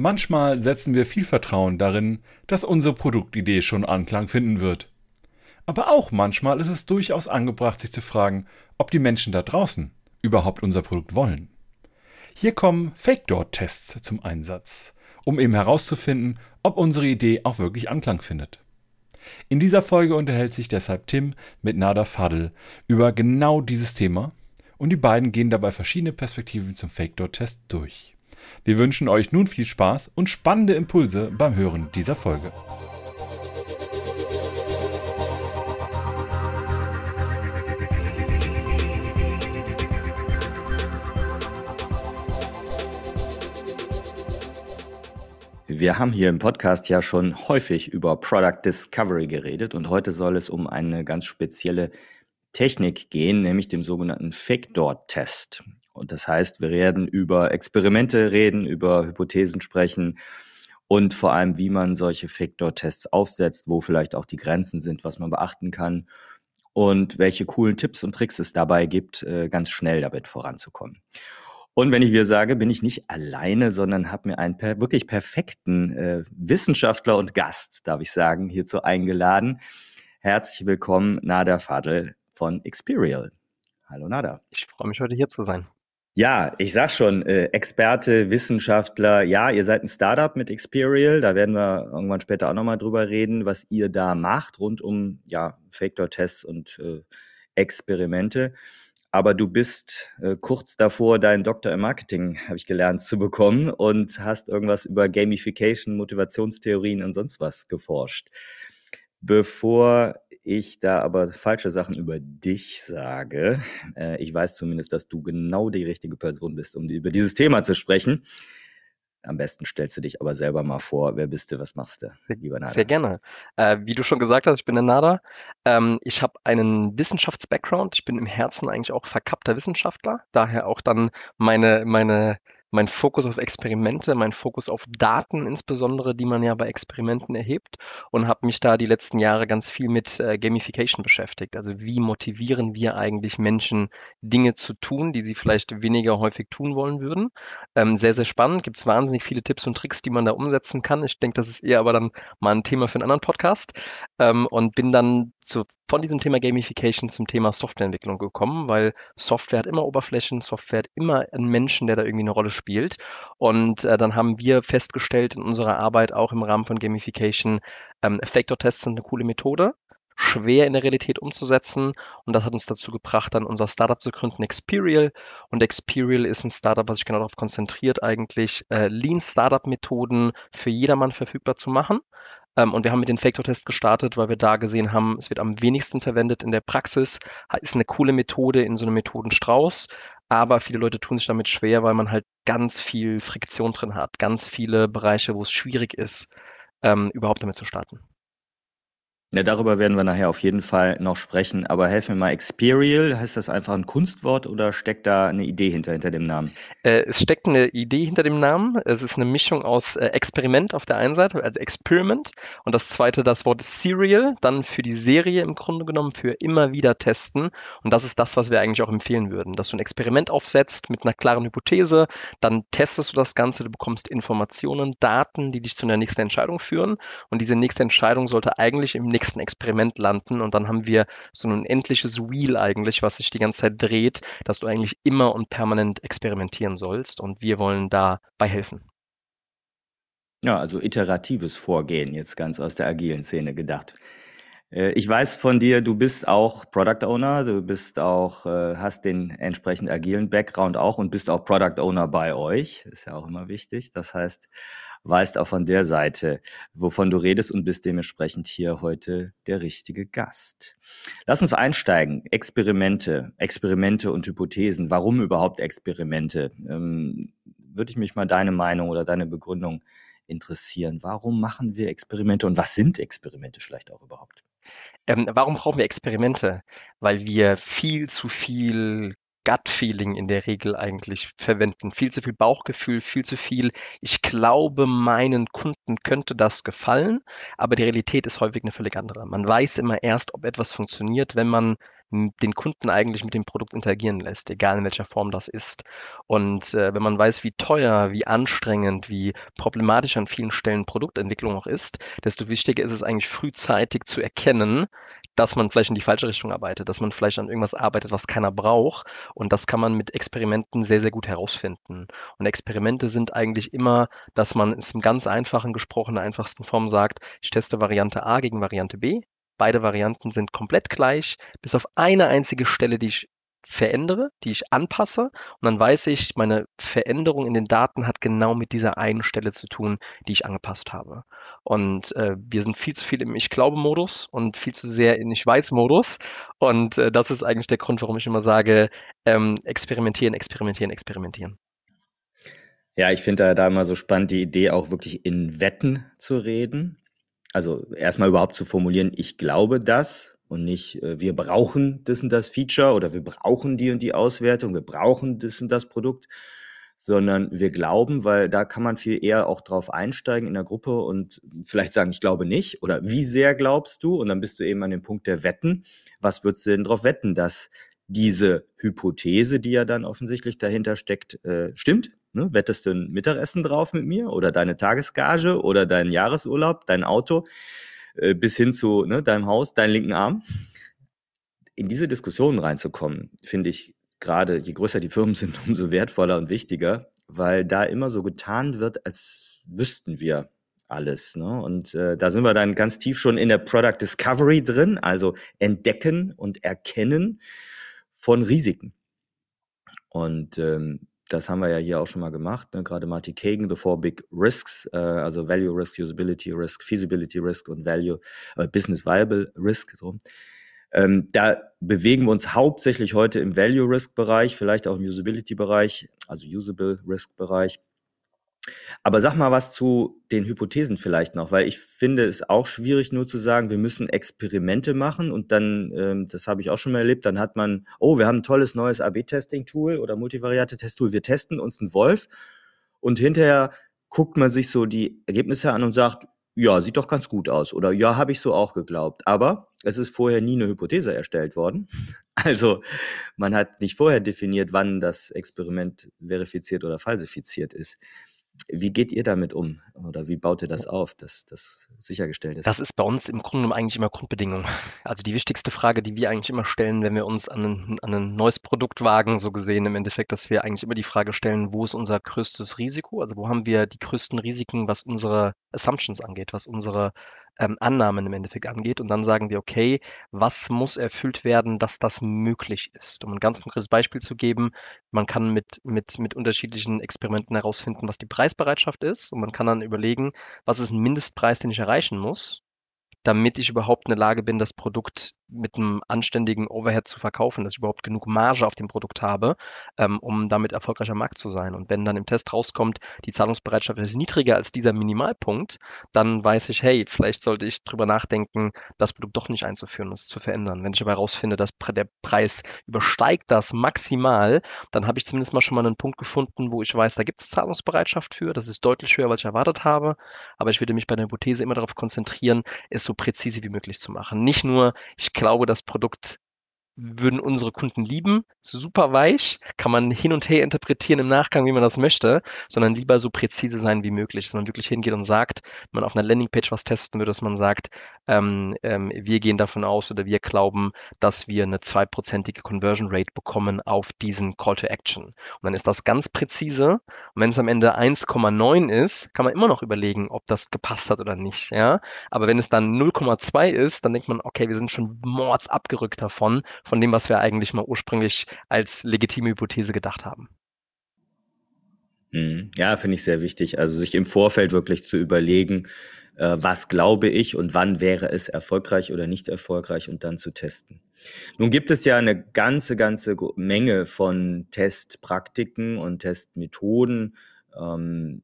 Manchmal setzen wir viel Vertrauen darin, dass unsere Produktidee schon Anklang finden wird. Aber auch manchmal ist es durchaus angebracht, sich zu fragen, ob die Menschen da draußen überhaupt unser Produkt wollen. Hier kommen Fake-Door-Tests zum Einsatz, um eben herauszufinden, ob unsere Idee auch wirklich Anklang findet. In dieser Folge unterhält sich deshalb Tim mit Nada Fadl über genau dieses Thema und die beiden gehen dabei verschiedene Perspektiven zum Fake-Door-Test durch. Wir wünschen euch nun viel Spaß und spannende Impulse beim Hören dieser Folge. Wir haben hier im Podcast ja schon häufig über Product Discovery geredet und heute soll es um eine ganz spezielle Technik gehen, nämlich dem sogenannten Fake-Door-Test. Und das heißt, wir werden über Experimente reden, über Hypothesen sprechen und vor allem, wie man solche Factor-Tests aufsetzt, wo vielleicht auch die Grenzen sind, was man beachten kann und welche coolen Tipps und Tricks es dabei gibt, äh, ganz schnell damit voranzukommen. Und wenn ich wir sage, bin ich nicht alleine, sondern habe mir einen per wirklich perfekten äh, Wissenschaftler und Gast, darf ich sagen, hierzu eingeladen. Herzlich willkommen, Nada Fadl von Experial. Hallo Nada. Ich freue mich heute hier zu sein. Ja, ich sag schon, äh, Experte, Wissenschaftler, ja, ihr seid ein Startup mit Experial, da werden wir irgendwann später auch nochmal drüber reden, was ihr da macht rund um ja, Factor-Tests und äh, Experimente. Aber du bist äh, kurz davor, deinen Doktor im Marketing, habe ich gelernt, zu bekommen und hast irgendwas über Gamification, Motivationstheorien und sonst was geforscht. Bevor ich da aber falsche Sachen über dich sage, äh, ich weiß zumindest, dass du genau die richtige Person bist, um über dieses Thema zu sprechen. Am besten stellst du dich aber selber mal vor. Wer bist du? Was machst du, lieber Nada? Sehr gerne. Äh, wie du schon gesagt hast, ich bin der Nada. Ähm, ich habe einen Wissenschafts-Background. Ich bin im Herzen eigentlich auch verkappter Wissenschaftler. Daher auch dann meine, meine mein Fokus auf Experimente, mein Fokus auf Daten insbesondere, die man ja bei Experimenten erhebt und habe mich da die letzten Jahre ganz viel mit äh, Gamification beschäftigt. Also wie motivieren wir eigentlich Menschen, Dinge zu tun, die sie vielleicht weniger häufig tun wollen würden. Ähm, sehr, sehr spannend. Gibt es wahnsinnig viele Tipps und Tricks, die man da umsetzen kann. Ich denke, das ist eher aber dann mal ein Thema für einen anderen Podcast. Ähm, und bin dann zu, von diesem Thema Gamification zum Thema Softwareentwicklung gekommen, weil Software hat immer Oberflächen, Software hat immer einen Menschen, der da irgendwie eine Rolle spielt. Und äh, dann haben wir festgestellt in unserer Arbeit auch im Rahmen von Gamification, ähm, Effektor-Tests sind eine coole Methode schwer in der Realität umzusetzen. Und das hat uns dazu gebracht, dann unser Startup zu gründen, Experial. Und Experial ist ein Startup, was sich genau darauf konzentriert, eigentlich äh, Lean-Startup-Methoden für jedermann verfügbar zu machen. Ähm, und wir haben mit den Factor-Tests gestartet, weil wir da gesehen haben, es wird am wenigsten verwendet in der Praxis, ist eine coole Methode in so einem Methodenstrauß. Aber viele Leute tun sich damit schwer, weil man halt ganz viel Friktion drin hat, ganz viele Bereiche, wo es schwierig ist, ähm, überhaupt damit zu starten. Ja, darüber werden wir nachher auf jeden Fall noch sprechen. Aber helf mir mal, Experial, heißt das einfach ein Kunstwort oder steckt da eine Idee hinter, hinter dem Namen? Äh, es steckt eine Idee hinter dem Namen. Es ist eine Mischung aus äh, Experiment auf der einen Seite, also Experiment, und das zweite das Wort Serial, dann für die Serie im Grunde genommen, für immer wieder testen. Und das ist das, was wir eigentlich auch empfehlen würden, dass du ein Experiment aufsetzt mit einer klaren Hypothese, dann testest du das Ganze, du bekommst Informationen, Daten, die dich zu einer nächsten Entscheidung führen. Und diese nächste Entscheidung sollte eigentlich im nächsten Experiment landen und dann haben wir so ein unendliches Wheel eigentlich, was sich die ganze Zeit dreht, dass du eigentlich immer und permanent experimentieren sollst und wir wollen dabei helfen. Ja, also iteratives Vorgehen, jetzt ganz aus der agilen Szene gedacht. Äh, ich weiß von dir, du bist auch Product Owner, du bist auch, äh, hast den entsprechend agilen Background auch und bist auch Product Owner bei euch. Ist ja auch immer wichtig. Das heißt, weißt auch von der Seite, wovon du redest und bist dementsprechend hier heute der richtige Gast. Lass uns einsteigen. Experimente, Experimente und Hypothesen. Warum überhaupt Experimente? Ähm, würde ich mich mal deine Meinung oder deine Begründung interessieren. Warum machen wir Experimente und was sind Experimente vielleicht auch überhaupt? Ähm, warum brauchen wir Experimente? Weil wir viel zu viel Gut-Feeling in der Regel eigentlich verwenden. Viel zu viel Bauchgefühl, viel zu viel. Ich glaube, meinen Kunden könnte das gefallen, aber die Realität ist häufig eine völlig andere. Man weiß immer erst, ob etwas funktioniert, wenn man den Kunden eigentlich mit dem Produkt interagieren lässt, egal in welcher Form das ist. Und äh, wenn man weiß, wie teuer, wie anstrengend, wie problematisch an vielen Stellen Produktentwicklung auch ist, desto wichtiger ist es eigentlich frühzeitig zu erkennen, dass man vielleicht in die falsche Richtung arbeitet, dass man vielleicht an irgendwas arbeitet, was keiner braucht. Und das kann man mit Experimenten sehr, sehr gut herausfinden. Und Experimente sind eigentlich immer, dass man es im ganz einfachen gesprochen, der einfachsten Form sagt, ich teste Variante A gegen Variante B. Beide Varianten sind komplett gleich, bis auf eine einzige Stelle, die ich verändere, die ich anpasse und dann weiß ich, meine Veränderung in den Daten hat genau mit dieser einen Stelle zu tun, die ich angepasst habe. Und äh, wir sind viel zu viel im Ich glaube-Modus und viel zu sehr in Ich weiß-Modus. Und äh, das ist eigentlich der Grund, warum ich immer sage, ähm, experimentieren, experimentieren, experimentieren. Ja, ich finde da, da immer so spannend, die Idee auch wirklich in Wetten zu reden. Also erstmal überhaupt zu formulieren, ich glaube das und nicht, äh, wir brauchen das und das Feature oder wir brauchen die und die Auswertung, wir brauchen das und das Produkt, sondern wir glauben, weil da kann man viel eher auch drauf einsteigen in der Gruppe und vielleicht sagen, ich glaube nicht oder wie sehr glaubst du? Und dann bist du eben an dem Punkt der Wetten. Was würdest du denn drauf wetten, dass diese Hypothese, die ja dann offensichtlich dahinter steckt, äh, stimmt? Ne? Wettest du ein Mittagessen drauf mit mir oder deine Tagesgage oder deinen Jahresurlaub, dein Auto? Äh, bis hin zu ne, deinem Haus, deinen linken Arm. In diese Diskussionen reinzukommen, finde ich gerade, je größer die Firmen sind, umso wertvoller und wichtiger, weil da immer so getan wird, als wüssten wir alles. Ne? Und äh, da sind wir dann ganz tief schon in der Product Discovery drin, also Entdecken und Erkennen von Risiken. Und ähm, das haben wir ja hier auch schon mal gemacht, ne? gerade Marty Kagan, The Four Big Risks, äh, also Value Risk, Usability Risk, Feasibility Risk und Value, äh, Business Viable Risk. So. Ähm, da bewegen wir uns hauptsächlich heute im Value Risk Bereich, vielleicht auch im Usability Bereich, also Usable Risk Bereich. Aber sag mal was zu den Hypothesen vielleicht noch, weil ich finde es auch schwierig, nur zu sagen, wir müssen Experimente machen und dann, ähm, das habe ich auch schon mal erlebt, dann hat man, oh, wir haben ein tolles neues AB-Testing-Tool oder Multivariate-Test-Tool, wir testen uns einen Wolf und hinterher guckt man sich so die Ergebnisse an und sagt, ja, sieht doch ganz gut aus oder ja, habe ich so auch geglaubt. Aber es ist vorher nie eine Hypothese erstellt worden. Also man hat nicht vorher definiert, wann das Experiment verifiziert oder falsifiziert ist. Wie geht ihr damit um oder wie baut ihr das auf, dass das sichergestellt ist? Das ist bei uns im Grunde genommen eigentlich immer Grundbedingung. Also die wichtigste Frage, die wir eigentlich immer stellen, wenn wir uns an ein, an ein neues Produkt wagen, so gesehen im Endeffekt, dass wir eigentlich immer die Frage stellen, wo ist unser größtes Risiko? Also wo haben wir die größten Risiken, was unsere Assumptions angeht, was unsere ähm, Annahmen im Endeffekt angeht. Und dann sagen wir, okay, was muss erfüllt werden, dass das möglich ist? Um ein ganz konkretes Beispiel zu geben, man kann mit, mit, mit unterschiedlichen Experimenten herausfinden, was die Preisbereitschaft ist. Und man kann dann überlegen, was ist ein Mindestpreis, den ich erreichen muss, damit ich überhaupt in der Lage bin, das Produkt mit einem anständigen Overhead zu verkaufen, dass ich überhaupt genug Marge auf dem Produkt habe, ähm, um damit erfolgreicher Markt zu sein. Und wenn dann im Test rauskommt, die Zahlungsbereitschaft ist niedriger als dieser Minimalpunkt, dann weiß ich, hey, vielleicht sollte ich drüber nachdenken, das Produkt doch nicht einzuführen, es zu verändern. Wenn ich aber herausfinde, dass der Preis übersteigt das maximal, dann habe ich zumindest mal schon mal einen Punkt gefunden, wo ich weiß, da gibt es Zahlungsbereitschaft für, das ist deutlich höher, als ich erwartet habe, aber ich würde mich bei der Hypothese immer darauf konzentrieren, es so präzise wie möglich zu machen. Nicht nur, ich glaube, das Produkt würden unsere Kunden lieben. Super weich, kann man hin und her interpretieren im Nachgang, wie man das möchte, sondern lieber so präzise sein wie möglich, dass man wirklich hingeht und sagt, wenn man auf einer Landingpage was testen würde, dass man sagt, ähm, ähm, wir gehen davon aus oder wir glauben, dass wir eine zweiprozentige Conversion Rate bekommen auf diesen Call to Action. Und dann ist das ganz präzise. Und wenn es am Ende 1,9 ist, kann man immer noch überlegen, ob das gepasst hat oder nicht. Ja? Aber wenn es dann 0,2 ist, dann denkt man, okay, wir sind schon mords abgerückt davon von dem, was wir eigentlich mal ursprünglich als legitime Hypothese gedacht haben. Mhm. Ja, finde ich sehr wichtig. Also sich im Vorfeld wirklich zu überlegen, äh, was glaube ich und wann wäre es erfolgreich oder nicht erfolgreich und dann zu testen. Nun gibt es ja eine ganze, ganze Menge von Testpraktiken und Testmethoden. Ähm,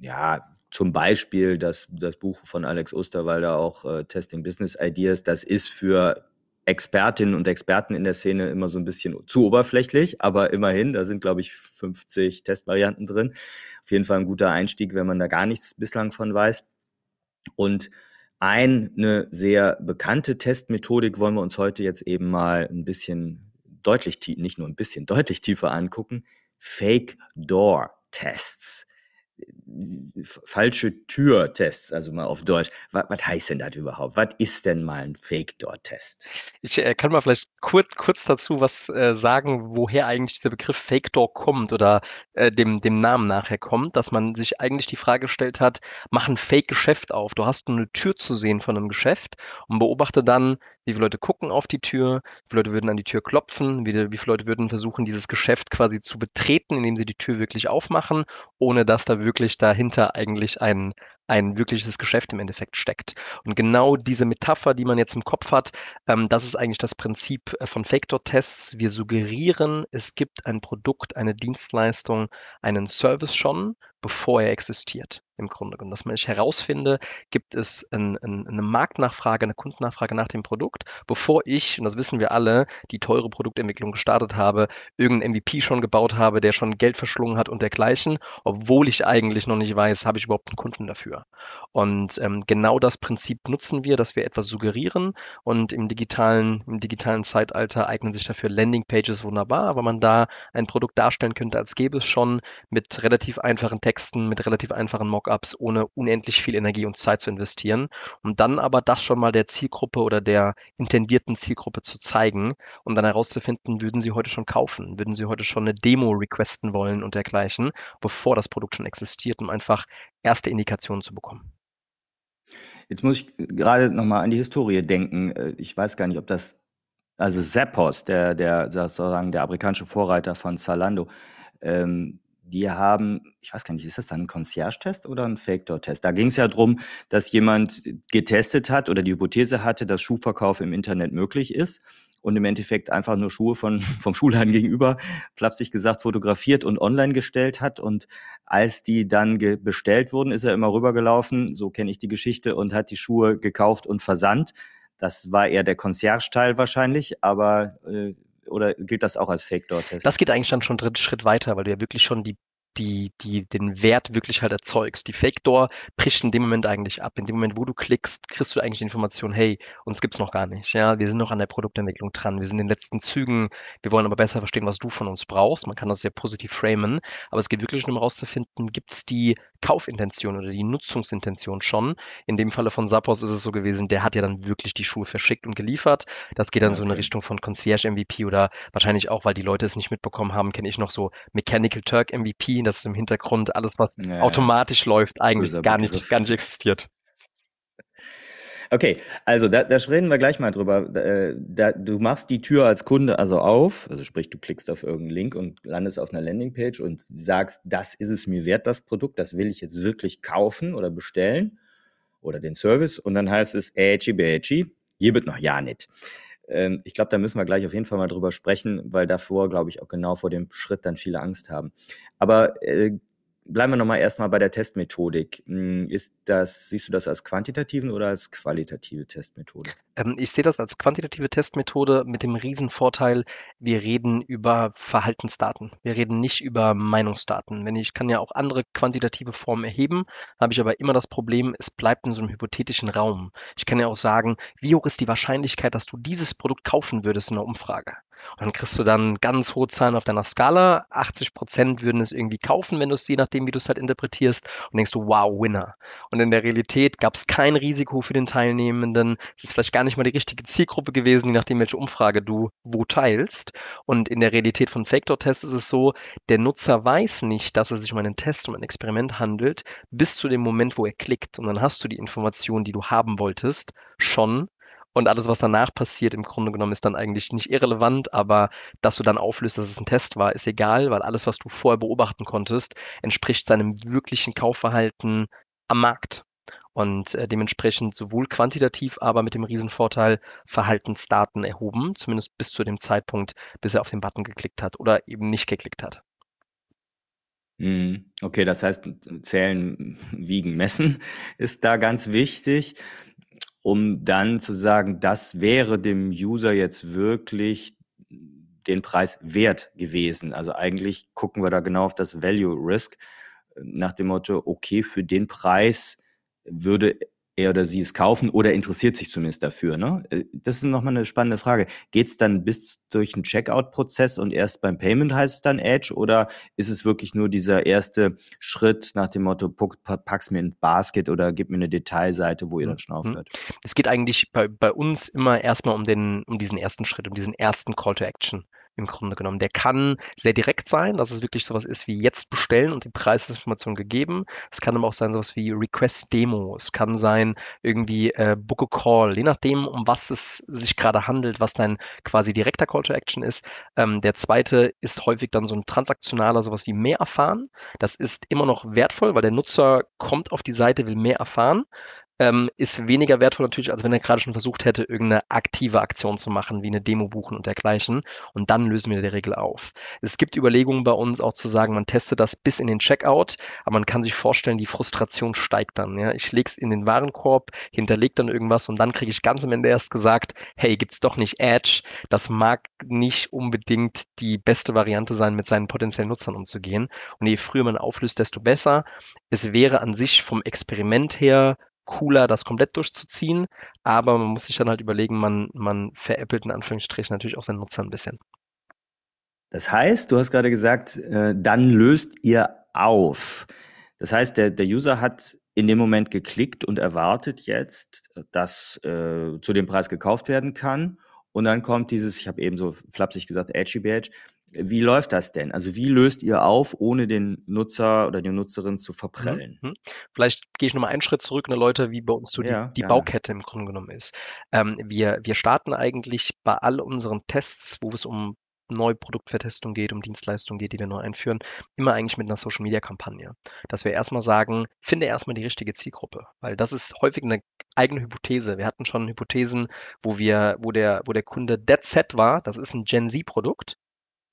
ja, zum Beispiel das, das Buch von Alex Osterwalder, auch äh, Testing Business Ideas, das ist für Expertinnen und Experten in der Szene immer so ein bisschen zu oberflächlich, aber immerhin, da sind, glaube ich, 50 Testvarianten drin. Auf jeden Fall ein guter Einstieg, wenn man da gar nichts bislang von weiß. Und Eine sehr bekannte Testmethodik wollen wir uns heute jetzt eben mal ein bisschen deutlich, nicht nur ein bisschen, deutlich tiefer angucken. Fake Door Tests falsche Tür-Tests, also mal auf Deutsch. Was, was heißt denn das überhaupt? Was ist denn mal ein Fake-Door-Test? Ich äh, kann mal vielleicht kurz, kurz dazu was äh, sagen, woher eigentlich dieser Begriff Fake-Door kommt oder äh, dem, dem Namen nachher kommt, dass man sich eigentlich die Frage gestellt hat, mach ein Fake-Geschäft auf. Du hast nur eine Tür zu sehen von einem Geschäft und beobachte dann, wie viele Leute gucken auf die Tür, wie viele Leute würden an die Tür klopfen, wie, wie viele Leute würden versuchen, dieses Geschäft quasi zu betreten, indem sie die Tür wirklich aufmachen, ohne dass da wirklich dahinter eigentlich ein, ein wirkliches Geschäft im Endeffekt steckt. Und genau diese Metapher, die man jetzt im Kopf hat, ähm, das ist eigentlich das Prinzip äh, von Factor-Tests. Wir suggerieren, es gibt ein Produkt, eine Dienstleistung, einen Service schon, bevor er existiert im Grunde genommen. Dass man ich herausfinde, gibt es ein, ein, eine Marktnachfrage, eine Kundennachfrage nach dem Produkt, bevor ich, und das wissen wir alle, die teure Produktentwicklung gestartet habe, irgendeinen MVP schon gebaut habe, der schon Geld verschlungen hat und dergleichen, obwohl ich eigentlich noch nicht weiß, habe ich überhaupt einen Kunden dafür. Und ähm, genau das Prinzip nutzen wir, dass wir etwas suggerieren und im digitalen, im digitalen Zeitalter eignen sich dafür Landingpages wunderbar, weil man da ein Produkt darstellen könnte, als gäbe es schon mit relativ einfachen Texten, mit relativ einfachen Mock Mockups, ohne unendlich viel Energie und Zeit zu investieren, um dann aber das schon mal der Zielgruppe oder der intendierten Zielgruppe zu zeigen und dann herauszufinden, würden sie heute schon kaufen, würden sie heute schon eine Demo requesten wollen und dergleichen, bevor das Produkt schon existiert, um einfach erste Indikationen zu bekommen. Jetzt muss ich gerade nochmal an die Historie denken. Äh, ich weiß gar nicht, ob das, also Zappos, der, der sozusagen der amerikanische Vorreiter von Zalando, ähm, die haben, ich weiß gar nicht, ist das dann ein Concierge-Test oder ein Fake-Door-Test? Da ging es ja darum, dass jemand getestet hat oder die Hypothese hatte, dass Schuhverkauf im Internet möglich ist und im Endeffekt einfach nur Schuhe von, vom Schuhladen gegenüber, flapsig gesagt, fotografiert und online gestellt hat. Und als die dann bestellt wurden, ist er immer rübergelaufen, so kenne ich die Geschichte, und hat die Schuhe gekauft und versandt. Das war eher der Concierge-Teil wahrscheinlich, aber äh, oder gilt das auch als Fake-Door-Test? Das geht eigentlich dann schon einen dritten Schritt weiter, weil du ja wirklich schon die die, die den Wert wirklich halt erzeugst. Die Fake Door bricht in dem Moment eigentlich ab. In dem Moment, wo du klickst, kriegst du eigentlich die Information, hey, uns gibt's noch gar nicht. Ja, wir sind noch an der Produktentwicklung dran. Wir sind in den letzten Zügen. Wir wollen aber besser verstehen, was du von uns brauchst. Man kann das sehr positiv framen. Aber es geht wirklich nur um herauszufinden, gibt's die Kaufintention oder die Nutzungsintention schon. In dem Falle von Sappos ist es so gewesen, der hat ja dann wirklich die Schuhe verschickt und geliefert. Das geht dann okay. so in eine Richtung von Concierge MVP oder wahrscheinlich auch, weil die Leute es nicht mitbekommen haben, kenne ich noch so Mechanical Turk MVP dass es im Hintergrund alles, was ja, automatisch läuft, eigentlich gar nicht, gar nicht existiert. Okay, also da, da reden wir gleich mal drüber. Äh, da, du machst die Tür als Kunde also auf, also sprich, du klickst auf irgendeinen Link und landest auf einer Landingpage und sagst, das ist es mir wert, das Produkt, das will ich jetzt wirklich kaufen oder bestellen oder den Service und dann heißt es, ätschi bätschi, hier wird noch ja nicht. Ähm, ich glaube, da müssen wir gleich auf jeden Fall mal drüber sprechen, weil davor, glaube ich, auch genau vor dem Schritt dann viele Angst haben. Aber äh, bleiben wir nochmal erstmal bei der Testmethodik. Hm, ist das, siehst du das als quantitativen oder als qualitative Testmethode? Ähm, ich sehe das als quantitative Testmethode mit dem Riesenvorteil, wir reden über Verhaltensdaten. Wir reden nicht über Meinungsdaten. Wenn ich kann ja auch andere quantitative Formen erheben, habe ich aber immer das Problem, es bleibt in so einem hypothetischen Raum. Ich kann ja auch sagen, wie hoch ist die Wahrscheinlichkeit, dass du dieses Produkt kaufen würdest in einer Umfrage? Und dann kriegst du dann ganz hohe Zahlen auf deiner Skala. 80 Prozent würden es irgendwie kaufen, wenn du es je nachdem, wie du es halt interpretierst. Und denkst du, wow, Winner. Und in der Realität gab es kein Risiko für den Teilnehmenden. Es ist vielleicht gar nicht mal die richtige Zielgruppe gewesen, je nachdem, welche Umfrage du wo teilst. Und in der Realität von Factor-Tests ist es so, der Nutzer weiß nicht, dass es sich um einen Test, um ein Experiment handelt, bis zu dem Moment, wo er klickt. Und dann hast du die Information, die du haben wolltest, schon und alles, was danach passiert, im Grunde genommen, ist dann eigentlich nicht irrelevant, aber dass du dann auflöst, dass es ein Test war, ist egal, weil alles, was du vorher beobachten konntest, entspricht seinem wirklichen Kaufverhalten am Markt. Und äh, dementsprechend sowohl quantitativ, aber mit dem Riesenvorteil Verhaltensdaten erhoben, zumindest bis zu dem Zeitpunkt, bis er auf den Button geklickt hat oder eben nicht geklickt hat. Mhm. Okay, das heißt, zählen, wiegen, messen ist da ganz wichtig um dann zu sagen, das wäre dem User jetzt wirklich den Preis wert gewesen. Also eigentlich gucken wir da genau auf das Value Risk nach dem Motto, okay, für den Preis würde er oder sie es kaufen oder interessiert sich zumindest dafür. Ne? Äh, das ist nochmal eine spannende Frage. Geht es dann bis durch einen Checkout-Prozess und erst beim Payment heißt es dann Edge oder ist es wirklich nur dieser erste Schritt nach dem Motto, pack's mir in Basket oder gib mir eine Detailseite, wo ihr dann schon aufhört? Es geht eigentlich bei, bei uns immer erstmal um, den, um diesen ersten Schritt, um diesen ersten Call to Action im Grunde genommen. Der kann sehr direkt sein, dass es wirklich sowas ist wie jetzt bestellen und die Preisinformation gegeben. Es kann aber auch sein sowas wie Request Demo. Es kann sein irgendwie äh, Book a Call, je nachdem, um was es sich gerade handelt, was dein quasi direkter Call to Action ist. Ähm, der zweite ist häufig dann so ein transaktionaler, sowas wie mehr erfahren. Das ist immer noch wertvoll, weil der Nutzer kommt auf die Seite, will mehr erfahren ähm, ist weniger wertvoll natürlich, als wenn er gerade schon versucht hätte, irgendeine aktive Aktion zu machen, wie eine Demo buchen und dergleichen. Und dann lösen wir der Regel auf. Es gibt Überlegungen bei uns auch zu sagen, man testet das bis in den Checkout, aber man kann sich vorstellen, die Frustration steigt dann. Ja? Ich lege es in den Warenkorb, hinterlege dann irgendwas und dann kriege ich ganz am Ende erst gesagt, hey, gibt's doch nicht Edge. Das mag nicht unbedingt die beste Variante sein, mit seinen potenziellen Nutzern umzugehen. Und je früher man auflöst, desto besser. Es wäre an sich vom Experiment her cooler, das komplett durchzuziehen. Aber man muss sich dann halt überlegen, man, man veräppelt in Anführungsstrichen natürlich auch seinen Nutzer ein bisschen. Das heißt, du hast gerade gesagt, äh, dann löst ihr auf. Das heißt, der, der User hat in dem Moment geklickt und erwartet jetzt, dass äh, zu dem Preis gekauft werden kann. Und dann kommt dieses, ich habe eben so flapsig gesagt, Edgy Badge, wie läuft das denn? Also wie löst ihr auf, ohne den Nutzer oder die Nutzerin zu verprellen? Mhm. Vielleicht gehe ich nochmal einen Schritt zurück, eine Leute, wie bei uns so ja, die, die Baukette im Grunde genommen ist. Ähm, wir, wir starten eigentlich bei all unseren Tests, wo es um neue Produktvertestung geht, um Dienstleistungen geht, die wir neu einführen, immer eigentlich mit einer Social-Media-Kampagne. Dass wir erstmal sagen, finde erstmal die richtige Zielgruppe, weil das ist häufig eine eigene Hypothese. Wir hatten schon Hypothesen, wo wir, wo der, wo der Kunde Dead Set war, das ist ein Gen Z-Produkt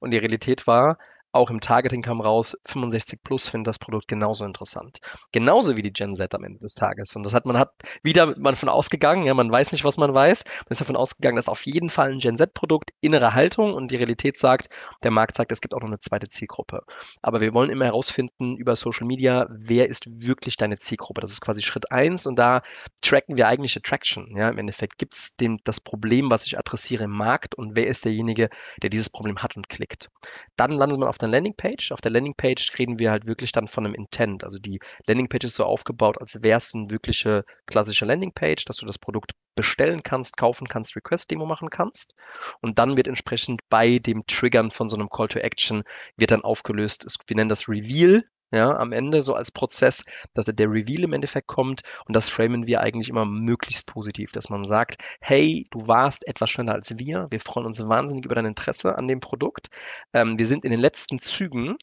und die Realität war, auch im Targeting kam raus, 65 plus findet das Produkt genauso interessant. Genauso wie die Gen Z am Ende des Tages. Und das hat man hat wieder man von ausgegangen, ja, man weiß nicht, was man weiß. Man ist davon ausgegangen, dass auf jeden Fall ein Gen Z-Produkt innere Haltung und die Realität sagt, der Markt sagt, es gibt auch noch eine zweite Zielgruppe. Aber wir wollen immer herausfinden über Social Media, wer ist wirklich deine Zielgruppe. Das ist quasi Schritt eins und da tracken wir eigentlich Attraction. Ja, im Endeffekt gibt es das Problem, was ich adressiere im Markt und wer ist derjenige, der dieses Problem hat und klickt. Dann landet man auf der Landingpage. Auf der Landingpage reden wir halt wirklich dann von einem Intent. Also die Landingpage ist so aufgebaut, als wäre es eine wirkliche klassische Landingpage, dass du das Produkt bestellen kannst, kaufen kannst, Request-Demo machen kannst. Und dann wird entsprechend bei dem Triggern von so einem Call to Action wird dann aufgelöst, wir nennen das Reveal, ja, am Ende so als Prozess, dass der Reveal im Endeffekt kommt und das framen wir eigentlich immer möglichst positiv, dass man sagt, hey, du warst etwas schneller als wir, wir freuen uns wahnsinnig über dein Interesse an dem Produkt, ähm, wir sind in den letzten Zügen,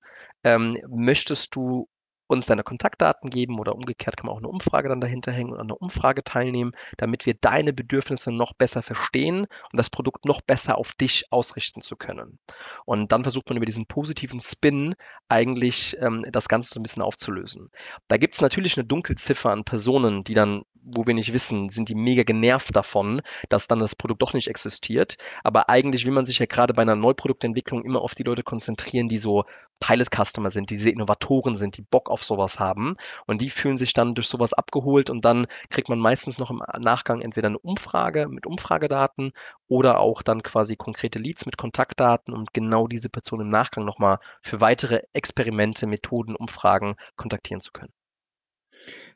ähm, möchtest du uns deine Kontaktdaten geben oder umgekehrt kann man auch eine Umfrage dann dahinter hängen und an der Umfrage teilnehmen, damit wir deine Bedürfnisse noch besser verstehen und das Produkt noch besser auf dich ausrichten zu können. Und dann versucht man über diesen positiven Spin eigentlich ähm, das Ganze so ein bisschen aufzulösen. Da gibt es natürlich eine Dunkelziffer an Personen, die dann, wo wir nicht wissen, sind die mega genervt davon, dass dann das Produkt doch nicht existiert. Aber eigentlich will man sich ja gerade bei einer Neuproduktentwicklung immer auf die Leute konzentrieren, die so Pilot-Customer sind, die diese Innovatoren sind, die Bock auf sowas haben. Und die fühlen sich dann durch sowas abgeholt und dann kriegt man meistens noch im Nachgang entweder eine Umfrage mit Umfragedaten oder auch dann quasi konkrete Leads mit Kontaktdaten, um genau diese Person im Nachgang nochmal für weitere Experimente, Methoden, Umfragen kontaktieren zu können.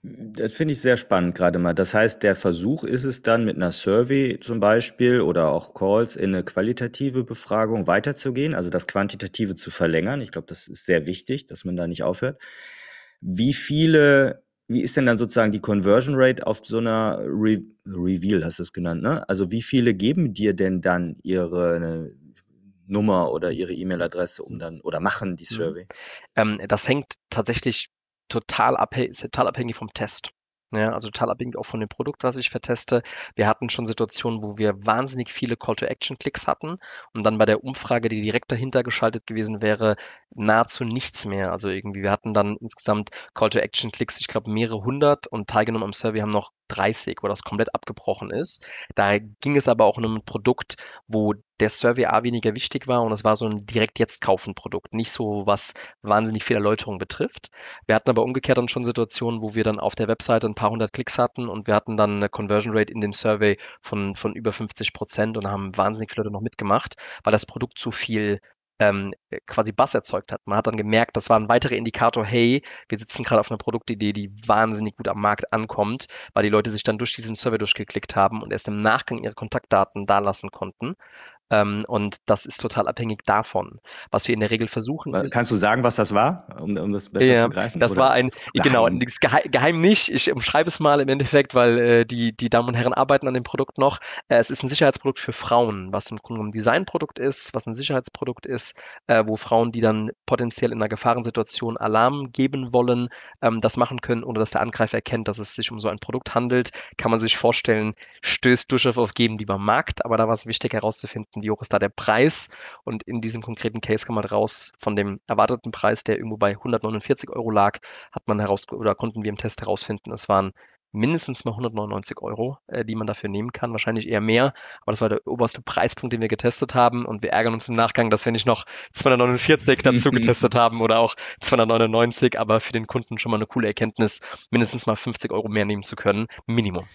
Das finde ich sehr spannend gerade mal. Das heißt, der Versuch ist es dann mit einer Survey zum Beispiel oder auch Calls in eine qualitative Befragung weiterzugehen, also das Quantitative zu verlängern. Ich glaube, das ist sehr wichtig, dass man da nicht aufhört. Wie viele, wie ist denn dann sozusagen die Conversion Rate auf so einer Re Reveal, hast du es genannt, ne? Also wie viele geben dir denn dann ihre Nummer oder ihre E-Mail-Adresse um dann oder machen die mhm. Survey? Ähm, das hängt tatsächlich total, abhängig, total abhängig vom Test. Ja, also total abhängig auch von dem Produkt, was ich verteste. Wir hatten schon Situationen, wo wir wahnsinnig viele Call-to-Action-Klicks hatten und dann bei der Umfrage, die direkt dahinter geschaltet gewesen wäre, nahezu nichts mehr. Also irgendwie, wir hatten dann insgesamt Call-to-Action-Klicks, ich glaube mehrere hundert und teilgenommen am Survey haben noch 30, wo das komplett abgebrochen ist. Da ging es aber auch um ein Produkt, wo der Survey A weniger wichtig war und es war so ein direkt jetzt kaufen Produkt, nicht so was wahnsinnig viel Erläuterung betrifft. Wir hatten aber umgekehrt dann schon Situationen, wo wir dann auf der Webseite ein paar hundert Klicks hatten und wir hatten dann eine Conversion Rate in dem Survey von, von über 50 Prozent und haben wahnsinnig viele Leute noch mitgemacht, weil das Produkt zu viel ähm, quasi Bass erzeugt hat. Man hat dann gemerkt, das war ein weiterer Indikator, hey, wir sitzen gerade auf einer Produktidee, die wahnsinnig gut am Markt ankommt, weil die Leute sich dann durch diesen Survey durchgeklickt haben und erst im Nachgang ihre Kontaktdaten dalassen konnten. Ähm, und das ist total abhängig davon. Was wir in der Regel versuchen. Kannst du sagen, was das war, um, um das besser ja, zu greifen? Das war ein, genau, geheim? geheim nicht. Ich umschreibe es mal im Endeffekt, weil äh, die, die Damen und Herren arbeiten an dem Produkt noch. Äh, es ist ein Sicherheitsprodukt für Frauen, was im Grunde genommen ein Designprodukt ist, was ein Sicherheitsprodukt ist, äh, wo Frauen, die dann potenziell in einer Gefahrensituation Alarm geben wollen, ähm, das machen können, ohne dass der Angreifer erkennt, dass es sich um so ein Produkt handelt. Kann man sich vorstellen, stößt durchaus auf Geben, die beim Markt, aber da war es wichtig herauszufinden, wie hoch ist da der Preis. Und in diesem konkreten Case kam man raus, von dem erwarteten Preis, der irgendwo bei 149 Euro lag, hat man heraus oder konnten wir im Test herausfinden, es waren mindestens mal 199 Euro, äh, die man dafür nehmen kann, wahrscheinlich eher mehr. Aber das war der oberste Preispunkt, den wir getestet haben. Und wir ärgern uns im Nachgang, dass wir nicht noch 249 dazu getestet haben oder auch 299. Aber für den Kunden schon mal eine coole Erkenntnis, mindestens mal 50 Euro mehr nehmen zu können. Minimum.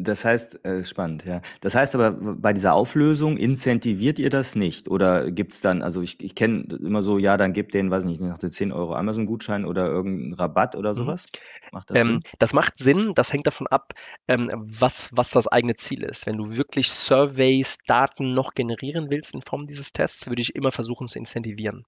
Das heißt, äh, spannend, ja. Das heißt aber, bei dieser Auflösung incentiviert ihr das nicht? Oder gibt's dann, also ich, ich kenne immer so, ja, dann gebt denen, weiß nicht, nach den 10 Euro Amazon-Gutschein oder irgendeinen Rabatt oder mhm. sowas? Macht das ähm, Sinn? Das macht Sinn, das hängt davon ab, ähm, was, was das eigene Ziel ist. Wenn du wirklich Surveys, Daten noch generieren willst in Form dieses Tests, würde ich immer versuchen zu incentivieren.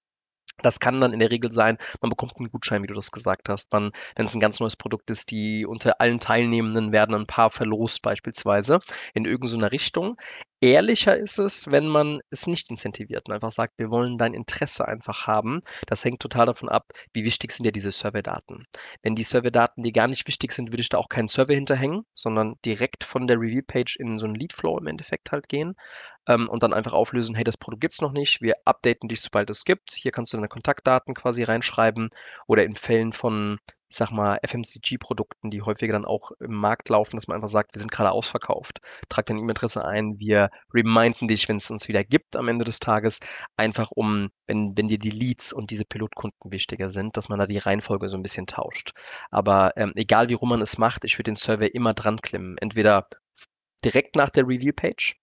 Das kann dann in der Regel sein, man bekommt einen Gutschein, wie du das gesagt hast. Man, wenn es ein ganz neues Produkt ist, die unter allen Teilnehmenden werden ein paar verlost beispielsweise in irgendeiner Richtung. Ehrlicher ist es, wenn man es nicht incentiviert und einfach sagt, wir wollen dein Interesse einfach haben. Das hängt total davon ab, wie wichtig sind ja diese Survey-Daten. Wenn die Survey-Daten dir gar nicht wichtig sind, würde ich da auch keinen Survey hinterhängen, sondern direkt von der Review-Page in so einen Lead-Flow im Endeffekt halt gehen ähm, und dann einfach auflösen, hey, das Produkt gibt es noch nicht, wir updaten dich, sobald es gibt. Hier kannst du deine Kontaktdaten quasi reinschreiben oder in Fällen von ich sag mal, FMCG-Produkten, die häufiger dann auch im Markt laufen, dass man einfach sagt, wir sind gerade ausverkauft. Trag deine E-Mail-Adresse ein, wir reminden dich, wenn es uns wieder gibt am Ende des Tages, einfach um, wenn, wenn dir die Leads und diese Pilotkunden wichtiger sind, dass man da die Reihenfolge so ein bisschen tauscht. Aber ähm, egal wie rum man es macht, ich würde den Survey immer dran klimmen. Entweder direkt nach der Review-Page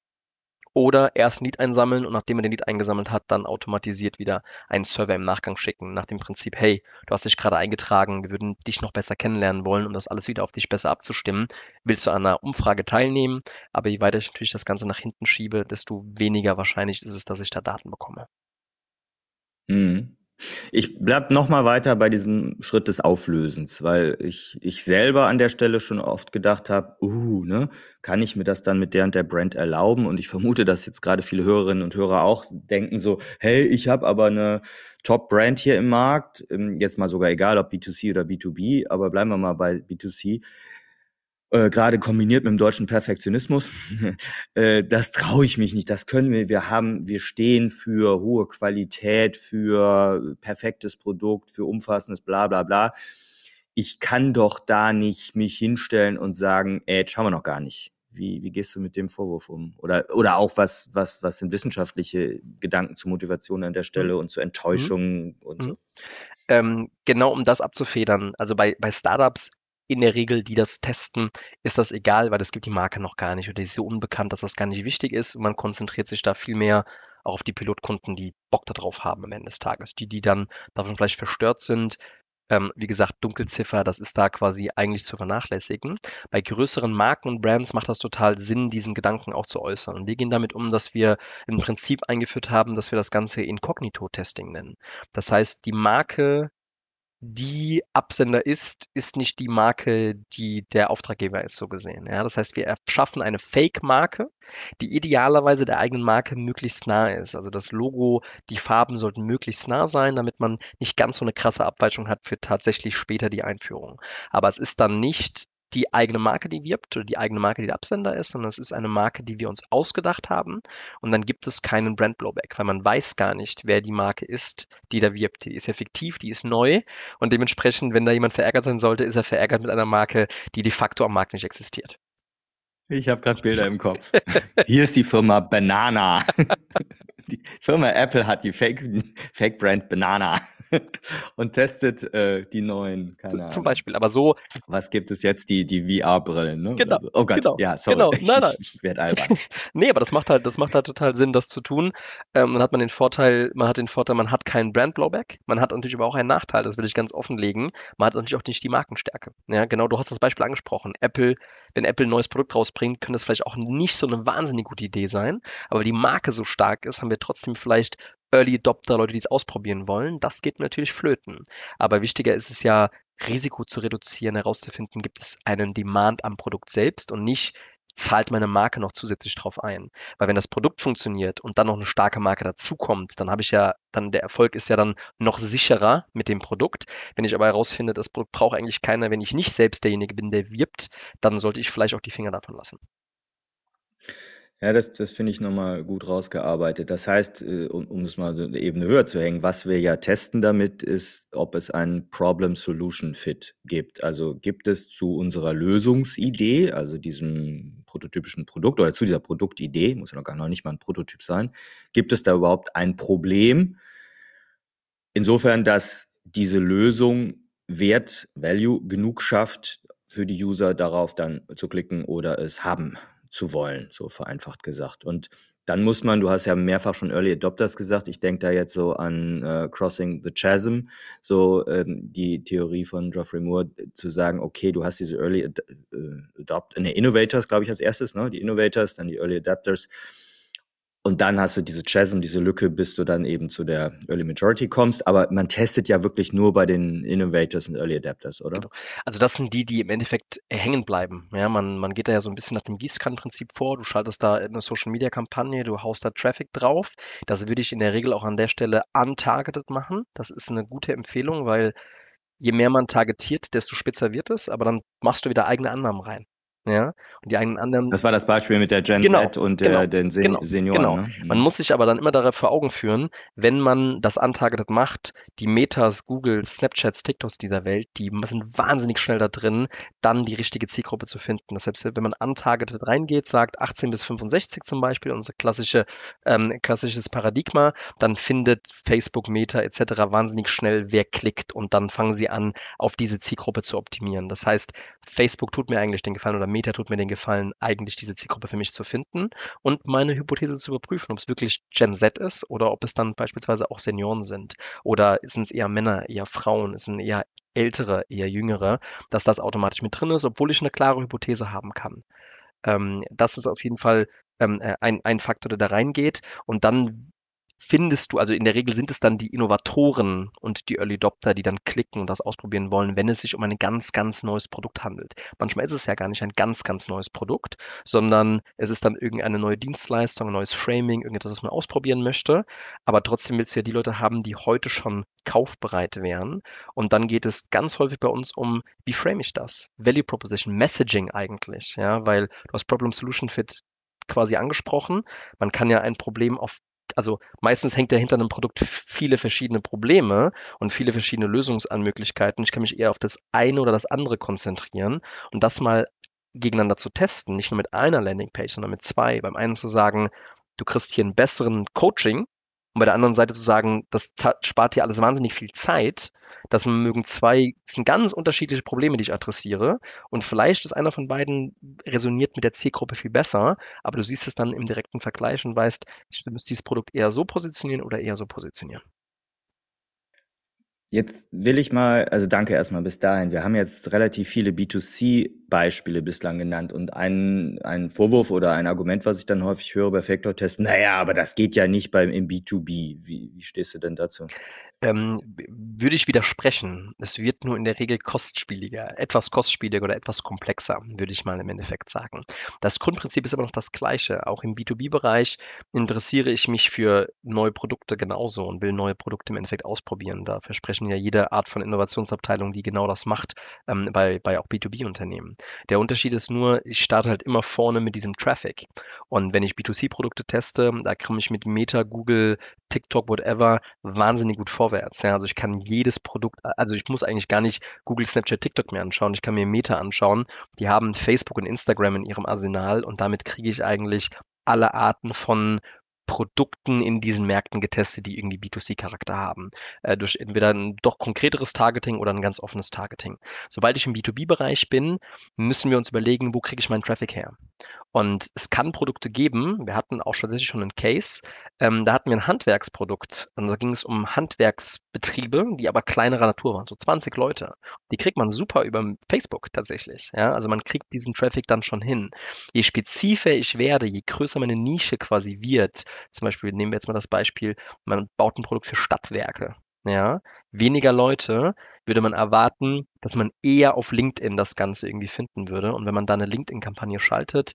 oder erst ein Lead einsammeln und nachdem er den Lead eingesammelt hat, dann automatisiert wieder einen Server im Nachgang schicken, nach dem Prinzip, hey, du hast dich gerade eingetragen, wir würden dich noch besser kennenlernen wollen, um das alles wieder auf dich besser abzustimmen. Willst du an einer Umfrage teilnehmen? Aber je weiter ich natürlich das Ganze nach hinten schiebe, desto weniger wahrscheinlich ist es, dass ich da Daten bekomme. Mhm. Ich bleib noch mal weiter bei diesem Schritt des Auflösens, weil ich, ich selber an der Stelle schon oft gedacht habe, uh, ne, kann ich mir das dann mit der und der Brand erlauben? Und ich vermute, dass jetzt gerade viele Hörerinnen und Hörer auch denken so, hey, ich habe aber eine Top-Brand hier im Markt, ähm, jetzt mal sogar egal, ob B2C oder B2B, aber bleiben wir mal bei B2C äh, gerade kombiniert mit dem deutschen Perfektionismus, äh, das traue ich mich nicht. Das können wir. Wir haben, wir stehen für hohe Qualität, für perfektes Produkt, für umfassendes Bla bla bla. Ich kann doch da nicht mich hinstellen und sagen, ey, jetzt schauen wir noch gar nicht. Wie, wie gehst du mit dem Vorwurf um? Oder, oder auch was, was, was sind wissenschaftliche Gedanken zu Motivation an der Stelle mhm. und zu Enttäuschungen mhm. und so? Ähm, genau um das abzufedern. Also bei, bei Startups in der Regel, die das testen, ist das egal, weil es gibt die Marke noch gar nicht oder die ist so unbekannt, dass das gar nicht wichtig ist. Und man konzentriert sich da viel mehr auch auf die Pilotkunden, die Bock darauf haben am Ende des Tages. Die, die dann davon vielleicht verstört sind. Ähm, wie gesagt, Dunkelziffer, das ist da quasi eigentlich zu vernachlässigen. Bei größeren Marken und Brands macht das total Sinn, diesen Gedanken auch zu äußern. Und wir gehen damit um, dass wir ein Prinzip eingeführt haben, dass wir das Ganze Inkognito-Testing nennen. Das heißt, die Marke die Absender ist, ist nicht die Marke, die der Auftraggeber ist, so gesehen. Ja, das heißt, wir erschaffen eine Fake-Marke, die idealerweise der eigenen Marke möglichst nah ist. Also das Logo, die Farben sollten möglichst nah sein, damit man nicht ganz so eine krasse Abweichung hat für tatsächlich später die Einführung. Aber es ist dann nicht die eigene Marke, die wirbt oder die eigene Marke, die der Absender ist, sondern es ist eine Marke, die wir uns ausgedacht haben. Und dann gibt es keinen Brand Blowback, weil man weiß gar nicht, wer die Marke ist, die da wirbt. Die ist ja fiktiv, die ist neu. Und dementsprechend, wenn da jemand verärgert sein sollte, ist er verärgert mit einer Marke, die de facto am Markt nicht existiert. Ich habe gerade Bilder im Kopf. Hier ist die Firma Banana. Die Firma Apple hat die Fake, Fake Brand Banana und testet äh, die neuen. Keine Ahnung. Zum Beispiel, aber so. Was gibt es jetzt? Die, die VR-Brillen, ne? Genau. Oh Gott, genau, ja, sorry. Genau. Nein, nein. Ich, ich werde albern. nee, aber das macht halt, das macht halt total Sinn, das zu tun. Ähm, dann hat man den Vorteil, man hat den Vorteil, man hat keinen Brand Blowback. Man hat natürlich aber auch einen Nachteil, das will ich ganz offenlegen. Man hat natürlich auch nicht die Markenstärke. Ja, genau, du hast das Beispiel angesprochen. Apple, wenn Apple ein neues Produkt rausbringt, könnte das vielleicht auch nicht so eine wahnsinnig gute Idee sein. Aber die Marke so stark ist, haben wir trotzdem vielleicht Early Adopter, Leute, die es ausprobieren wollen. Das geht natürlich flöten. Aber wichtiger ist es ja, Risiko zu reduzieren, herauszufinden, gibt es einen Demand am Produkt selbst und nicht, zahlt meine Marke noch zusätzlich drauf ein. Weil wenn das Produkt funktioniert und dann noch eine starke Marke dazukommt, dann habe ich ja, dann der Erfolg ist ja dann noch sicherer mit dem Produkt. Wenn ich aber herausfinde, das Produkt braucht eigentlich keiner, wenn ich nicht selbst derjenige bin, der wirbt, dann sollte ich vielleicht auch die Finger davon lassen. Ja, das, das finde ich nochmal gut rausgearbeitet. Das heißt, äh, um, um es mal so eine Ebene höher zu hängen, was wir ja testen damit, ist, ob es einen Problem-Solution-Fit gibt. Also gibt es zu unserer Lösungsidee, also diesem prototypischen Produkt oder zu dieser Produktidee, muss ja noch gar noch nicht mal ein Prototyp sein, gibt es da überhaupt ein Problem? Insofern, dass diese Lösung Wert, Value genug schafft, für die User darauf dann zu klicken oder es haben zu wollen, so vereinfacht gesagt. Und dann muss man, du hast ja mehrfach schon Early Adopters gesagt, ich denke da jetzt so an äh, Crossing the Chasm, so ähm, die Theorie von Geoffrey Moore, zu sagen, okay, du hast diese Early Ad äh, Adopt, ne, Innovators, glaube ich, als erstes, ne? Die Innovators, dann die Early Adapters und dann hast du diese Chasm, diese Lücke, bis du dann eben zu der Early Majority kommst. Aber man testet ja wirklich nur bei den Innovators und Early Adapters, oder? Genau. Also das sind die, die im Endeffekt hängen bleiben. Ja, man, man geht da ja so ein bisschen nach dem Gießkannenprinzip vor. Du schaltest da eine Social Media Kampagne, du haust da Traffic drauf. Das würde ich in der Regel auch an der Stelle untargeted machen. Das ist eine gute Empfehlung, weil je mehr man targetiert, desto spitzer wird es, aber dann machst du wieder eigene Annahmen rein. Ja, und die eigenen anderen. Das war das Beispiel mit der Gen genau, Z und der, genau, den Sen genau, Senioren. Genau. Ne? Man mhm. muss sich aber dann immer darauf vor Augen führen, wenn man das untargeted macht, die Metas, Google, Snapchats, TikToks dieser Welt, die sind wahnsinnig schnell da drin, dann die richtige Zielgruppe zu finden. Das heißt, wenn man untargeted reingeht, sagt 18 bis 65 zum Beispiel, unser klassische, ähm, klassisches Paradigma, dann findet Facebook, Meta etc. wahnsinnig schnell, wer klickt und dann fangen sie an, auf diese Zielgruppe zu optimieren. Das heißt, Facebook tut mir eigentlich den Gefallen oder Meta tut mir den Gefallen, eigentlich diese Zielgruppe für mich zu finden und meine Hypothese zu überprüfen, ob es wirklich Gen Z ist oder ob es dann beispielsweise auch Senioren sind. Oder sind es eher Männer, eher Frauen, es sind eher ältere, eher jüngere, dass das automatisch mit drin ist, obwohl ich eine klare Hypothese haben kann. Ähm, das ist auf jeden Fall ähm, äh, ein, ein Faktor, der da reingeht. Und dann findest du, also in der Regel sind es dann die Innovatoren und die Early Adopter, die dann klicken und das ausprobieren wollen, wenn es sich um ein ganz, ganz neues Produkt handelt. Manchmal ist es ja gar nicht ein ganz, ganz neues Produkt, sondern es ist dann irgendeine neue Dienstleistung, ein neues Framing, irgendetwas, das man ausprobieren möchte. Aber trotzdem willst du ja die Leute haben, die heute schon kaufbereit wären. Und dann geht es ganz häufig bei uns um, wie frame ich das? Value Proposition, Messaging eigentlich, ja, weil du hast Problem Solution Fit quasi angesprochen. Man kann ja ein Problem auf also meistens hängt ja hinter einem Produkt viele verschiedene Probleme und viele verschiedene Lösungsanmöglichkeiten. Ich kann mich eher auf das eine oder das andere konzentrieren und das mal gegeneinander zu testen, nicht nur mit einer Landingpage, sondern mit zwei. Beim einen zu sagen, du kriegst hier einen besseren Coaching und bei der anderen Seite zu sagen, das spart dir alles wahnsinnig viel Zeit. Das mögen zwei, das sind ganz unterschiedliche Probleme, die ich adressiere. Und vielleicht ist einer von beiden resoniert mit der Zielgruppe viel besser, aber du siehst es dann im direkten Vergleich und weißt, ich müsste dieses Produkt eher so positionieren oder eher so positionieren. Jetzt will ich mal, also danke erstmal bis dahin. Wir haben jetzt relativ viele B2C-Beispiele bislang genannt und ein, ein Vorwurf oder ein Argument, was ich dann häufig höre bei Factor-Tests, naja, aber das geht ja nicht beim im B2B. Wie, wie stehst du denn dazu? Ähm, würde ich widersprechen. Es wird nur in der Regel kostspieliger, etwas kostspieliger oder etwas komplexer, würde ich mal im Endeffekt sagen. Das Grundprinzip ist aber noch das gleiche. Auch im B2B-Bereich interessiere ich mich für neue Produkte genauso und will neue Produkte im Endeffekt ausprobieren. Da versprechen ja jede Art von Innovationsabteilung, die genau das macht, ähm, bei, bei auch B2B-Unternehmen. Der Unterschied ist nur, ich starte halt immer vorne mit diesem Traffic. Und wenn ich B2C-Produkte teste, da komme ich mit Meta, Google, TikTok, whatever, wahnsinnig gut vorwärts. Ja, also ich kann jedes Produkt, also ich muss eigentlich gar nicht Google, Snapchat, TikTok mehr anschauen. Ich kann mir Meta anschauen. Die haben Facebook und Instagram in ihrem Arsenal und damit kriege ich eigentlich alle Arten von Produkten in diesen Märkten getestet, die irgendwie B2C-Charakter haben. Äh, durch entweder ein doch konkreteres Targeting oder ein ganz offenes Targeting. Sobald ich im B2B-Bereich bin, müssen wir uns überlegen, wo kriege ich meinen Traffic her? Und es kann Produkte geben, wir hatten auch tatsächlich schon einen Case, ähm, da hatten wir ein Handwerksprodukt und da ging es um Handwerksbetriebe, die aber kleinerer Natur waren, so 20 Leute. Die kriegt man super über Facebook tatsächlich. Ja? Also man kriegt diesen Traffic dann schon hin. Je spezifischer ich werde, je größer meine Nische quasi wird, zum Beispiel nehmen wir jetzt mal das Beispiel, man baut ein Produkt für Stadtwerke. Ja, weniger Leute würde man erwarten, dass man eher auf LinkedIn das Ganze irgendwie finden würde. Und wenn man da eine LinkedIn-Kampagne schaltet,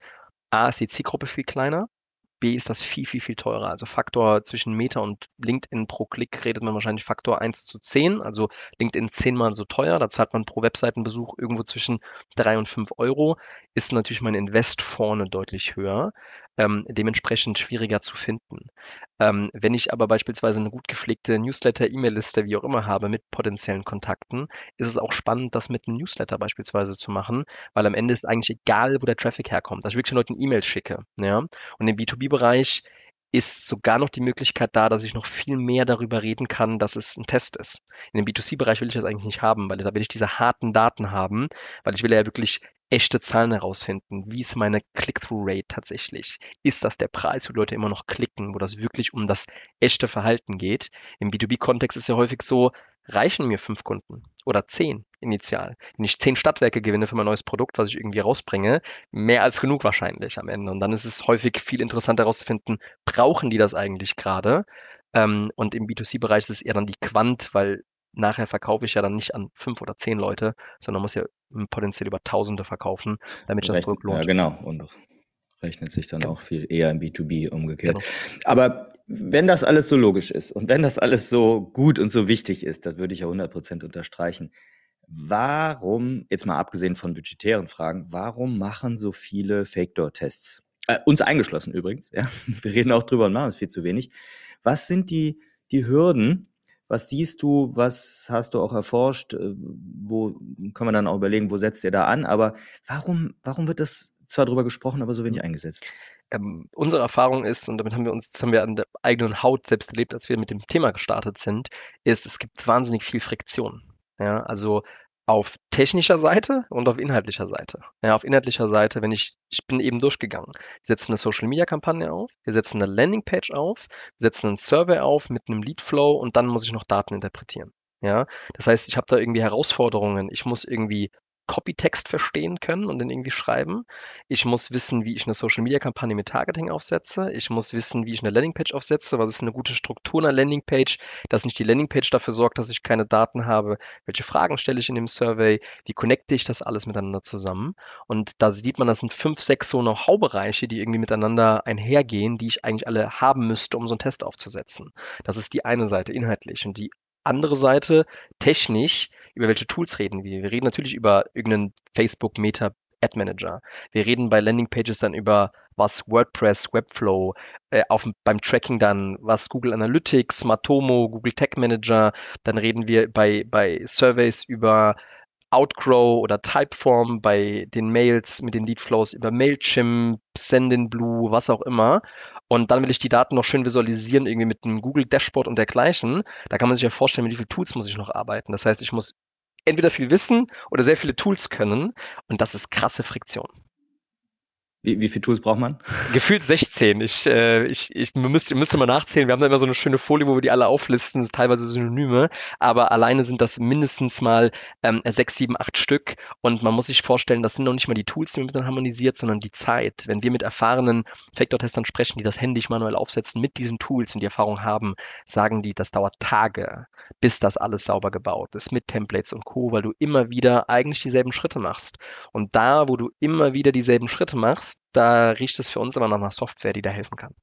A ist die Zielgruppe viel kleiner, B ist das viel, viel, viel teurer. Also Faktor zwischen Meta und LinkedIn pro Klick redet man wahrscheinlich Faktor 1 zu 10. Also LinkedIn zehnmal so teuer. Da zahlt man pro Webseitenbesuch irgendwo zwischen 3 und 5 Euro. Ist natürlich mein Invest vorne deutlich höher ähm, dementsprechend schwieriger zu finden. Ähm, wenn ich aber beispielsweise eine gut gepflegte Newsletter, E-Mail-Liste, wie auch immer habe mit potenziellen Kontakten, ist es auch spannend, das mit einem Newsletter beispielsweise zu machen, weil am Ende ist eigentlich egal, wo der Traffic herkommt, dass ich wirklich Leuten E-Mails schicke. Ja? Und im B2B-Bereich ist sogar noch die Möglichkeit da, dass ich noch viel mehr darüber reden kann, dass es ein Test ist. In dem B2C-Bereich will ich das eigentlich nicht haben, weil da will ich diese harten Daten haben, weil ich will ja wirklich echte Zahlen herausfinden. Wie ist meine Click-Through-Rate tatsächlich? Ist das der Preis, wo Leute immer noch klicken, wo das wirklich um das echte Verhalten geht? Im B2B-Kontext ist ja häufig so, reichen mir fünf Kunden oder zehn initial. Wenn ich zehn Stadtwerke gewinne für mein neues Produkt, was ich irgendwie rausbringe, mehr als genug wahrscheinlich am Ende. Und dann ist es häufig viel interessanter herauszufinden, brauchen die das eigentlich gerade? Ähm, und im B2C-Bereich ist es eher dann die Quant, weil nachher verkaufe ich ja dann nicht an fünf oder zehn Leute, sondern muss ja potenziell über Tausende verkaufen, damit das Produkt lohnt. Ja, genau. Und rechnet sich dann ja. auch viel eher im B2B umgekehrt. Genau. Aber wenn das alles so logisch ist und wenn das alles so gut und so wichtig ist, das würde ich ja 100% unterstreichen. Warum, jetzt mal abgesehen von budgetären Fragen, warum machen so viele Fake-Door-Tests? Äh, uns eingeschlossen übrigens, ja. Wir reden auch drüber und machen es viel zu wenig. Was sind die, die Hürden, was siehst du, was hast du auch erforscht? Äh, wo kann man dann auch überlegen, wo setzt ihr da an? Aber warum, warum wird das zwar darüber gesprochen, aber so wenig eingesetzt? Ähm, unsere Erfahrung ist, und damit haben wir uns, das haben wir an der eigenen Haut selbst erlebt, als wir mit dem Thema gestartet sind, ist, es gibt wahnsinnig viel Friktion. Ja, also auf technischer Seite und auf inhaltlicher Seite. Ja, auf inhaltlicher Seite, wenn ich, ich bin eben durchgegangen. Wir setzen eine Social Media Kampagne auf, wir setzen eine Landingpage auf, wir setzen einen Survey auf mit einem Lead Flow und dann muss ich noch Daten interpretieren. Ja, das heißt, ich habe da irgendwie Herausforderungen. Ich muss irgendwie Copytext verstehen können und den irgendwie schreiben. Ich muss wissen, wie ich eine Social-Media-Kampagne mit Targeting aufsetze. Ich muss wissen, wie ich eine Landingpage aufsetze. Was ist eine gute Struktur einer Landingpage, dass nicht die Landingpage dafür sorgt, dass ich keine Daten habe. Welche Fragen stelle ich in dem Survey? Wie connecte ich das alles miteinander zusammen? Und da sieht man, das sind fünf, sechs so Know-how-Bereiche, die irgendwie miteinander einhergehen, die ich eigentlich alle haben müsste, um so einen Test aufzusetzen. Das ist die eine Seite inhaltlich. Und die andere Seite technisch über welche Tools reden wir? Wir reden natürlich über irgendeinen Facebook Meta Ad Manager. Wir reden bei Landing Pages dann über was WordPress, Webflow, äh, auf, beim Tracking dann was Google Analytics, Matomo, Google Tag Manager. Dann reden wir bei, bei Surveys über Outgrow oder Typeform, bei den Mails mit den Leadflows über Mailchimp, Sendinblue, was auch immer. Und dann will ich die Daten noch schön visualisieren, irgendwie mit einem Google Dashboard und dergleichen. Da kann man sich ja vorstellen, mit wie vielen Tools muss ich noch arbeiten. Das heißt, ich muss entweder viel wissen oder sehr viele Tools können. Und das ist krasse Friktion. Wie, wie viele Tools braucht man? Gefühlt 16. Ich, äh, ich, ich müsste, müsste mal nachzählen. Wir haben da immer so eine schöne Folie, wo wir die alle auflisten. Teilweise Synonyme, aber alleine sind das mindestens mal ähm, sechs, sieben, acht Stück. Und man muss sich vorstellen, das sind noch nicht mal die Tools, die man miteinander harmonisiert, sondern die Zeit. Wenn wir mit erfahrenen Vektortestern sprechen, die das händisch manuell aufsetzen mit diesen Tools und die Erfahrung haben, sagen die, das dauert Tage, bis das alles sauber gebaut ist mit Templates und Co., weil du immer wieder eigentlich dieselben Schritte machst. Und da, wo du immer wieder dieselben Schritte machst, da riecht es für uns immer noch nach Software, die da helfen kann.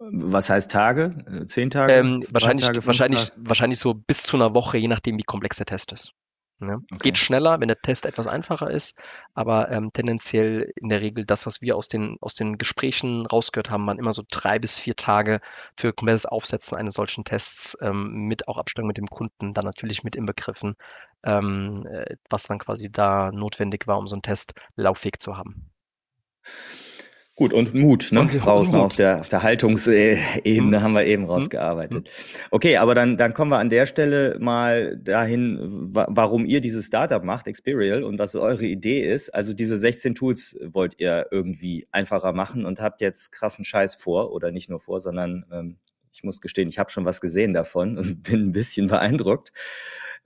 Was heißt Tage? Äh, zehn Tage? Ähm, wahrscheinlich, Tage, wahrscheinlich, Tage? wahrscheinlich so bis zu einer Woche, je nachdem, wie komplex der Test ist. Ja, okay. Es geht schneller, wenn der Test etwas einfacher ist, aber ähm, tendenziell in der Regel das, was wir aus den, aus den Gesprächen rausgehört haben, waren immer so drei bis vier Tage für komplettes Aufsetzen eines solchen Tests ähm, mit auch Abstimmung mit dem Kunden, dann natürlich mit inbegriffen, ähm, äh, was dann quasi da notwendig war, um so einen Test lauffähig zu haben. Gut, und Mut, ne? Und Draußen Mut. auf der, auf der Haltungsebene mhm. haben wir eben mhm. rausgearbeitet. Mhm. Okay, aber dann, dann kommen wir an der Stelle mal dahin, warum ihr dieses Startup macht, Experial, und was eure Idee ist. Also diese 16 Tools wollt ihr irgendwie einfacher machen und habt jetzt krassen Scheiß vor, oder nicht nur vor, sondern ähm, ich muss gestehen, ich habe schon was gesehen davon und bin ein bisschen beeindruckt.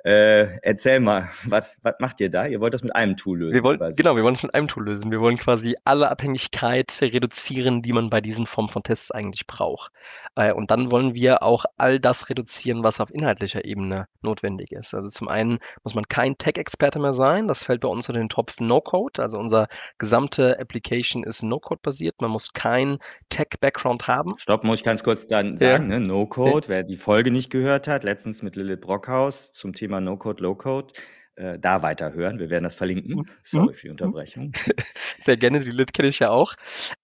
Äh, erzähl mal, was, was macht ihr da? Ihr wollt das mit einem Tool lösen? Wir wollen, genau, wir wollen es mit einem Tool lösen. Wir wollen quasi alle Abhängigkeit reduzieren, die man bei diesen Formen von Tests eigentlich braucht. Äh, und dann wollen wir auch all das reduzieren, was auf inhaltlicher Ebene notwendig ist. Also zum einen muss man kein Tech-Experte mehr sein. Das fällt bei uns unter den Topf No-Code. Also unser gesamte Application ist No-Code-basiert. Man muss kein Tech-Background haben. Stopp, muss ich ganz kurz dann sagen, ja. ne? No-Code, ja. wer die Folge nicht gehört hat, letztens mit Lilith Brockhaus zum Thema Thema No-Code, Low-Code äh, da weiterhören. Wir werden das verlinken. Mhm. Sorry für die Unterbrechung. Sehr gerne, die Lit kenne ich ja auch.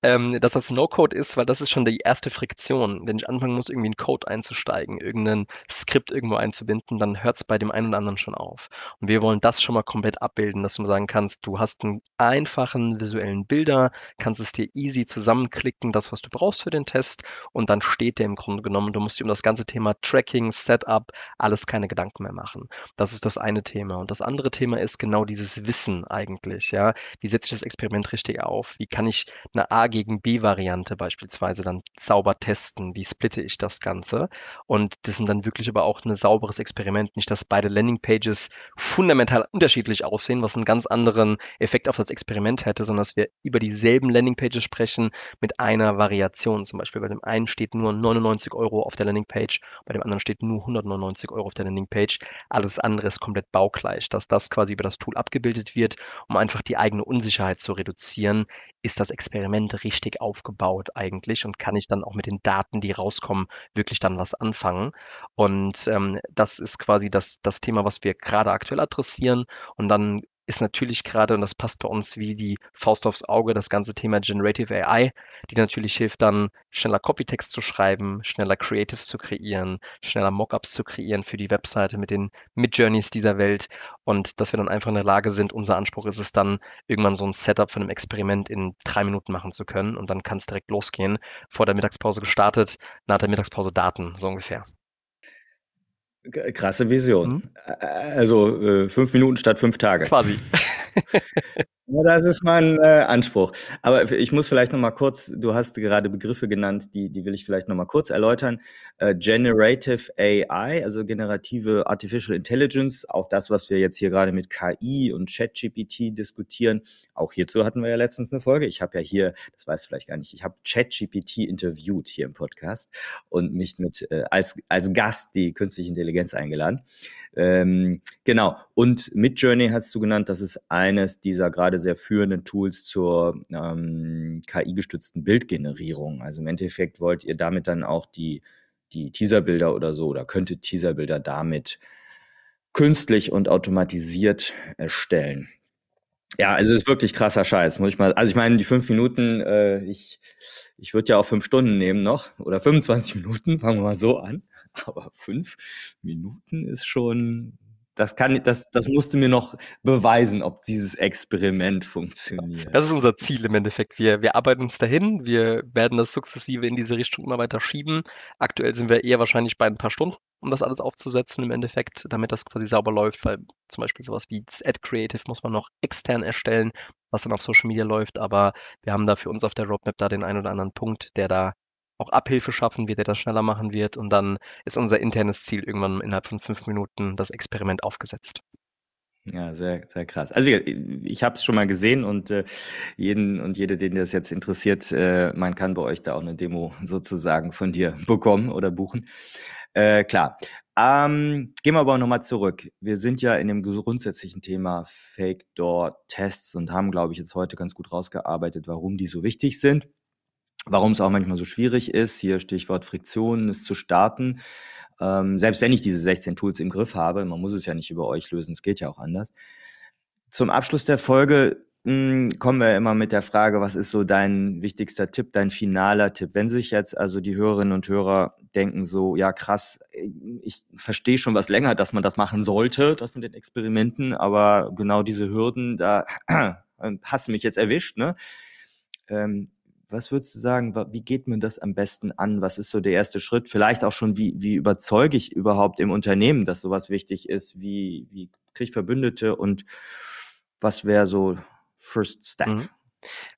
Ähm, dass das No-Code ist, weil das ist schon die erste Friktion. Wenn ich anfangen muss, irgendwie einen Code einzusteigen, irgendein Skript irgendwo einzubinden, dann hört es bei dem einen oder anderen schon auf. Und wir wollen das schon mal komplett abbilden, dass du sagen kannst, du hast einen einfachen visuellen Bilder, kannst es dir easy zusammenklicken, das, was du brauchst für den Test, und dann steht der im Grunde genommen. Du musst dir um das ganze Thema Tracking, Setup, alles keine Gedanken mehr machen. Das ist das eine Thema. Und das andere Thema ist genau dieses Wissen eigentlich, ja. Wie setze ich das Experiment richtig auf? Wie kann ich eine A gegen B-Variante beispielsweise dann sauber testen? Wie splitte ich das Ganze? Und das sind dann wirklich aber auch ein sauberes Experiment, nicht, dass beide Landingpages fundamental unterschiedlich aussehen, was einen ganz anderen Effekt auf das Experiment hätte, sondern dass wir über dieselben Landingpages sprechen mit einer Variation. Zum Beispiel bei dem einen steht nur 99 Euro auf der Landingpage, bei dem anderen steht nur 199 Euro auf der Landingpage. Alles andere ist komplett baugleich dass das quasi über das Tool abgebildet wird, um einfach die eigene Unsicherheit zu reduzieren. Ist das Experiment richtig aufgebaut eigentlich und kann ich dann auch mit den Daten, die rauskommen, wirklich dann was anfangen? Und ähm, das ist quasi das, das Thema, was wir gerade aktuell adressieren. Und dann ist natürlich gerade, und das passt bei uns wie die Faust aufs Auge, das ganze Thema Generative AI, die natürlich hilft, dann schneller Copytext zu schreiben, schneller Creatives zu kreieren, schneller Mockups zu kreieren für die Webseite mit den Mid-Journeys dieser Welt und dass wir dann einfach in der Lage sind, unser Anspruch ist es dann, irgendwann so ein Setup von einem Experiment in drei Minuten machen zu können und dann kann es direkt losgehen. Vor der Mittagspause gestartet, nach der Mittagspause Daten, so ungefähr. Krasse Vision. Mhm. Also äh, fünf Minuten statt fünf Tage. Quasi. Ja, das ist mein äh, Anspruch. Aber ich muss vielleicht noch mal kurz, du hast gerade Begriffe genannt, die, die will ich vielleicht noch mal kurz erläutern. Äh, Generative AI, also generative Artificial Intelligence, auch das, was wir jetzt hier gerade mit KI und ChatGPT diskutieren. Auch hierzu hatten wir ja letztens eine Folge. Ich habe ja hier, das weißt du vielleicht gar nicht, ich habe ChatGPT interviewt hier im Podcast und mich mit äh, als, als Gast die künstliche Intelligenz eingeladen. Ähm, genau. Und Midjourney hast du genannt, das ist eines dieser gerade sehr führenden Tools zur ähm, KI-gestützten Bildgenerierung. Also im Endeffekt wollt ihr damit dann auch die, die Teaserbilder oder so, oder könnte Teaserbilder damit künstlich und automatisiert erstellen. Ja, also es ist wirklich krasser Scheiß, muss ich mal. Also ich meine, die fünf Minuten, äh, ich, ich würde ja auch fünf Stunden nehmen noch oder 25 Minuten, fangen wir mal so an. Aber fünf Minuten ist schon, das kann, das, das musste mir noch beweisen, ob dieses Experiment funktioniert. Das ist unser Ziel im Endeffekt. Wir, wir arbeiten uns dahin. Wir werden das sukzessive in diese Richtung immer weiter schieben. Aktuell sind wir eher wahrscheinlich bei ein paar Stunden, um das alles aufzusetzen im Endeffekt, damit das quasi sauber läuft, weil zum Beispiel sowas wie das Ad Creative muss man noch extern erstellen. was dann auf Social Media läuft, aber wir haben da für uns auf der Roadmap da den einen oder anderen Punkt, der da auch Abhilfe schaffen wird, der das schneller machen wird. Und dann ist unser internes Ziel irgendwann innerhalb von fünf Minuten das Experiment aufgesetzt. Ja, sehr, sehr krass. Also ich habe es schon mal gesehen und äh, jeden und jede, den das jetzt interessiert, äh, man kann bei euch da auch eine Demo sozusagen von dir bekommen oder buchen. Äh, klar. Ähm, gehen wir aber nochmal zurück. Wir sind ja in dem grundsätzlichen Thema Fake Door Tests und haben, glaube ich, jetzt heute ganz gut rausgearbeitet, warum die so wichtig sind warum es auch manchmal so schwierig ist. Hier Stichwort Friktionen, es zu starten. Ähm, selbst wenn ich diese 16 Tools im Griff habe, man muss es ja nicht über euch lösen, es geht ja auch anders. Zum Abschluss der Folge mh, hm, kommen wir immer mit der Frage, was ist so dein wichtigster Tipp, dein finaler Tipp? Wenn sich jetzt also die Hörerinnen und Hörer denken so, ja krass, ich verstehe schon was länger, dass man das machen sollte, das mit den Experimenten, aber genau diese Hürden, da hast du mich jetzt erwischt, ne? Ähm, was würdest du sagen, wie geht man das am besten an? Was ist so der erste Schritt? Vielleicht auch schon, wie, wie überzeuge ich überhaupt im Unternehmen, dass sowas wichtig ist? Wie, wie kriege ich Verbündete und was wäre so First Step? Mhm.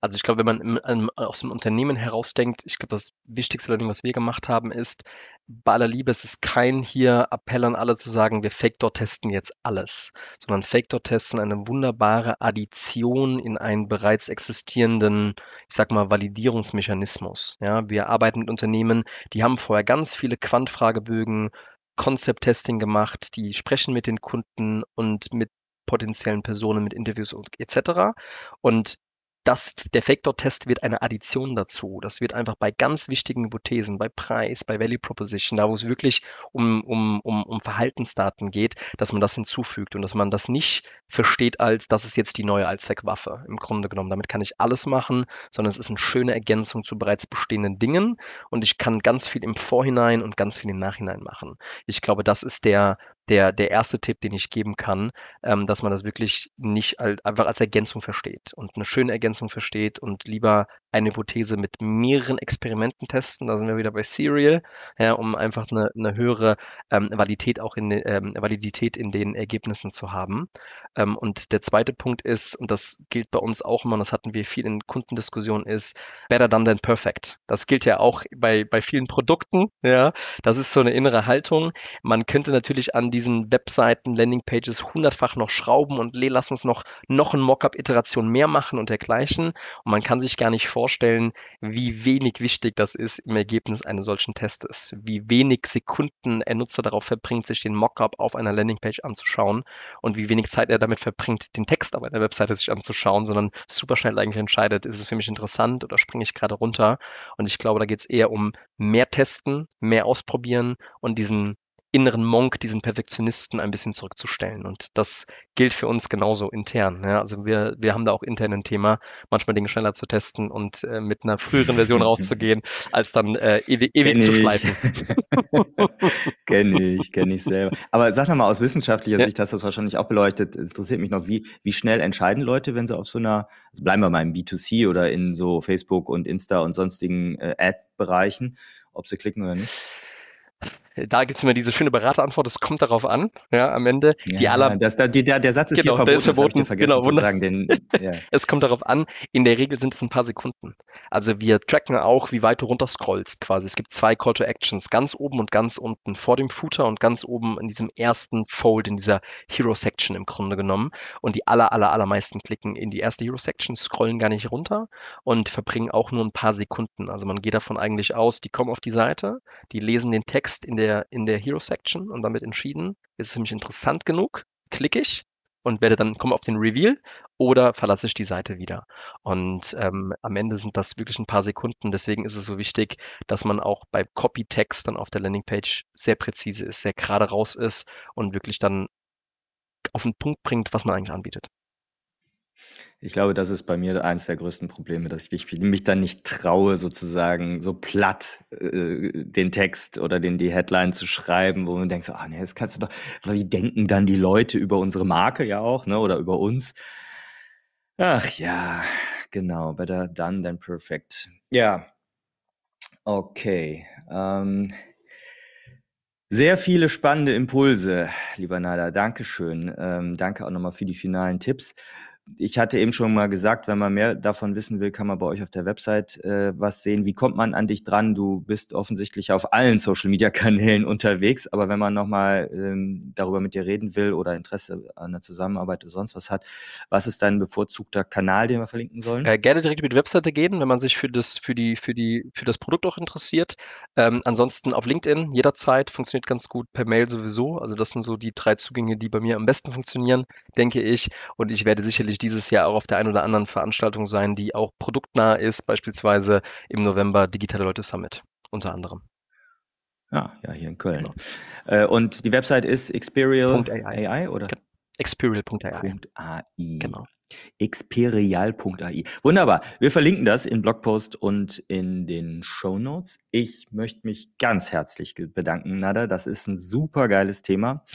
Also ich glaube, wenn man im, ähm, aus dem Unternehmen herausdenkt, ich glaube, das wichtigste was wir gemacht haben, ist, bei aller Liebe, es ist kein hier Appell an alle zu sagen, wir Fake-Dot testen jetzt alles, sondern Fake-Dot testen eine wunderbare Addition in einen bereits existierenden, ich sag mal, Validierungsmechanismus. Ja, wir arbeiten mit Unternehmen, die haben vorher ganz viele Quant-Fragebögen, Concept-Testing gemacht, die sprechen mit den Kunden und mit potenziellen Personen, mit Interviews und etc. Und das, der Factor-Test wird eine Addition dazu. Das wird einfach bei ganz wichtigen Hypothesen, bei Preis, bei Value Proposition, da wo es wirklich um, um, um, um Verhaltensdaten geht, dass man das hinzufügt und dass man das nicht versteht als, das ist jetzt die neue Allzweckwaffe. Im Grunde genommen, damit kann ich alles machen, sondern es ist eine schöne Ergänzung zu bereits bestehenden Dingen und ich kann ganz viel im Vorhinein und ganz viel im Nachhinein machen. Ich glaube, das ist der, der, der erste Tipp, den ich geben kann, ähm, dass man das wirklich nicht als, einfach als Ergänzung versteht und eine schöne Ergänzung versteht und lieber eine Hypothese mit mehreren Experimenten testen. Da sind wir wieder bei Serial, ja, um einfach eine, eine höhere ähm, Validität auch in, ähm, Validität in den Ergebnissen zu haben. Ähm, und der zweite Punkt ist, und das gilt bei uns auch immer, und das hatten wir viel in Kundendiskussionen, ist better done than perfect. Das gilt ja auch bei, bei vielen Produkten. Ja, das ist so eine innere Haltung. Man könnte natürlich an diesen Webseiten, Landingpages hundertfach noch schrauben und lass uns noch, noch ein Mockup-Iteration mehr machen und dergleichen. Und man kann sich gar nicht vorstellen, wie wenig wichtig das ist im Ergebnis eines solchen Testes. Wie wenig Sekunden ein Nutzer darauf verbringt, sich den Mockup auf einer Landingpage anzuschauen und wie wenig Zeit er damit verbringt, den Text auf einer Webseite sich anzuschauen, sondern super schnell eigentlich entscheidet, ist es für mich interessant oder springe ich gerade runter. Und ich glaube, da geht es eher um mehr testen, mehr ausprobieren und diesen inneren Monk, diesen Perfektionisten ein bisschen zurückzustellen. Und das gilt für uns genauso intern. Ja. Also wir, wir haben da auch intern ein Thema, manchmal Dinge schneller zu testen und äh, mit einer früheren Version rauszugehen, als dann äh, ewig, ewig zu schleifen. kenne ich, kenne ich selber. Aber sag mal, aus wissenschaftlicher ja. Sicht hast du das wahrscheinlich auch beleuchtet. Es interessiert mich noch, wie, wie schnell entscheiden Leute, wenn sie auf so einer, also bleiben wir mal im B2C oder in so Facebook und Insta und sonstigen äh, Ad-Bereichen, ob sie klicken oder nicht? Da gibt es immer diese schöne Beraterantwort, es kommt darauf an, ja, am Ende. Ja, die aller, das, der, der Satz ist genau, hier verboten, ist verboten. Vergessen genau, zu sagen. Den, ja. es kommt darauf an, in der Regel sind es ein paar Sekunden. Also wir tracken auch, wie weit du runter scrollst quasi. Es gibt zwei Call to Actions, ganz oben und ganz unten, vor dem Footer und ganz oben in diesem ersten Fold, in dieser Hero Section im Grunde genommen. Und die aller, aller, allermeisten klicken in die erste Hero Section, scrollen gar nicht runter und verbringen auch nur ein paar Sekunden. Also man geht davon eigentlich aus, die kommen auf die Seite, die lesen den Text in der der, in der Hero Section und damit entschieden, ist es für mich interessant genug, klicke ich und werde dann komme auf den Reveal oder verlasse ich die Seite wieder. Und ähm, am Ende sind das wirklich ein paar Sekunden. Deswegen ist es so wichtig, dass man auch bei Copy-Text dann auf der Landingpage sehr präzise ist, sehr gerade raus ist und wirklich dann auf den Punkt bringt, was man eigentlich anbietet. Ich glaube, das ist bei mir eines der größten Probleme, dass ich mich dann nicht traue, sozusagen so platt äh, den Text oder den die Headline zu schreiben, wo man denkt, so, ah nee, das kannst du doch, wie denken dann die Leute über unsere Marke ja auch, ne, oder über uns? Ach ja, genau, better done than perfect. Ja, okay. Ähm, sehr viele spannende Impulse, lieber Nada. Dankeschön. Ähm, danke auch nochmal für die finalen Tipps. Ich hatte eben schon mal gesagt, wenn man mehr davon wissen will, kann man bei euch auf der Website äh, was sehen. Wie kommt man an dich dran? Du bist offensichtlich auf allen Social-Media-Kanälen unterwegs, aber wenn man nochmal ähm, darüber mit dir reden will oder Interesse an der Zusammenarbeit oder sonst was hat, was ist dein bevorzugter Kanal, den wir verlinken sollen? Äh, gerne direkt über die Webseite gehen, wenn man sich für das, für die, für die, für das Produkt auch interessiert. Ähm, ansonsten auf LinkedIn jederzeit funktioniert ganz gut, per Mail sowieso. Also das sind so die drei Zugänge, die bei mir am besten funktionieren, denke ich. Und ich werde sicherlich dieses Jahr auch auf der einen oder anderen Veranstaltung sein, die auch produktnah ist, beispielsweise im November Digitale Leute Summit unter anderem. Ja, ja, hier in Köln. Genau. Äh, und die Website ist Experial.ai AI, oder? Experial.ai. .ai. Genau. Experial.ai. Wunderbar. Wir verlinken das in Blogpost und in den Show Notes. Ich möchte mich ganz herzlich bedanken, Nada. Das ist ein super geiles Thema.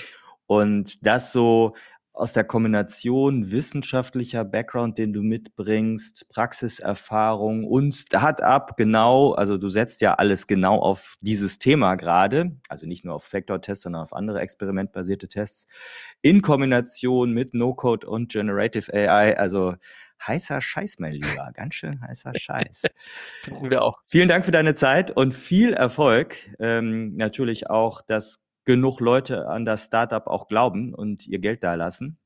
Und das so aus der Kombination wissenschaftlicher Background, den du mitbringst, Praxiserfahrung und Start-up, genau, also du setzt ja alles genau auf dieses Thema gerade, also nicht nur auf Vector-Tests, sondern auf andere experimentbasierte Tests, in Kombination mit No-Code und Generative AI, also heißer Scheiß, mein Lieber, ganz schön heißer Scheiß. Wir auch. Vielen Dank für deine Zeit und viel Erfolg. Ähm, natürlich auch das genug Leute an das Startup auch glauben und ihr Geld da lassen.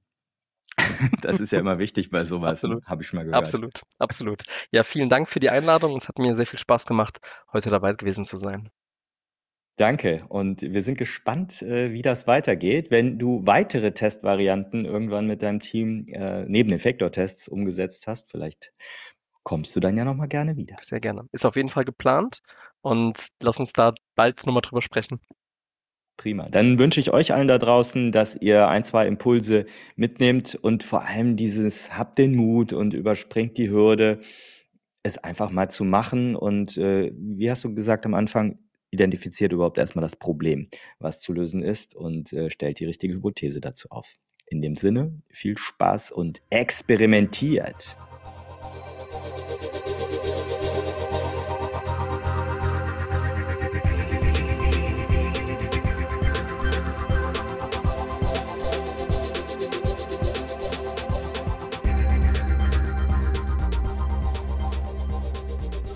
Das ist ja immer wichtig bei sowas, habe ich mal gehört. Absolut, absolut. Ja, vielen Dank für die Einladung. Es hat mir sehr viel Spaß gemacht, heute dabei gewesen zu sein. Danke und wir sind gespannt, äh, wie das weitergeht. Wenn du weitere Testvarianten irgendwann mit deinem Team äh, neben den Vektortests umgesetzt hast, vielleicht kommst du dann ja nochmal gerne wieder. Sehr gerne. Ist auf jeden Fall geplant und lass uns da bald nochmal drüber sprechen. Prima. Dann wünsche ich euch allen da draußen, dass ihr ein, zwei Impulse mitnehmt und vor allem dieses habt den Mut und überspringt die Hürde, es einfach mal zu machen. Und äh, wie hast du gesagt am Anfang, identifiziert überhaupt erstmal das Problem, was zu lösen ist und äh, stellt die richtige Hypothese dazu auf. In dem Sinne, viel Spaß und experimentiert.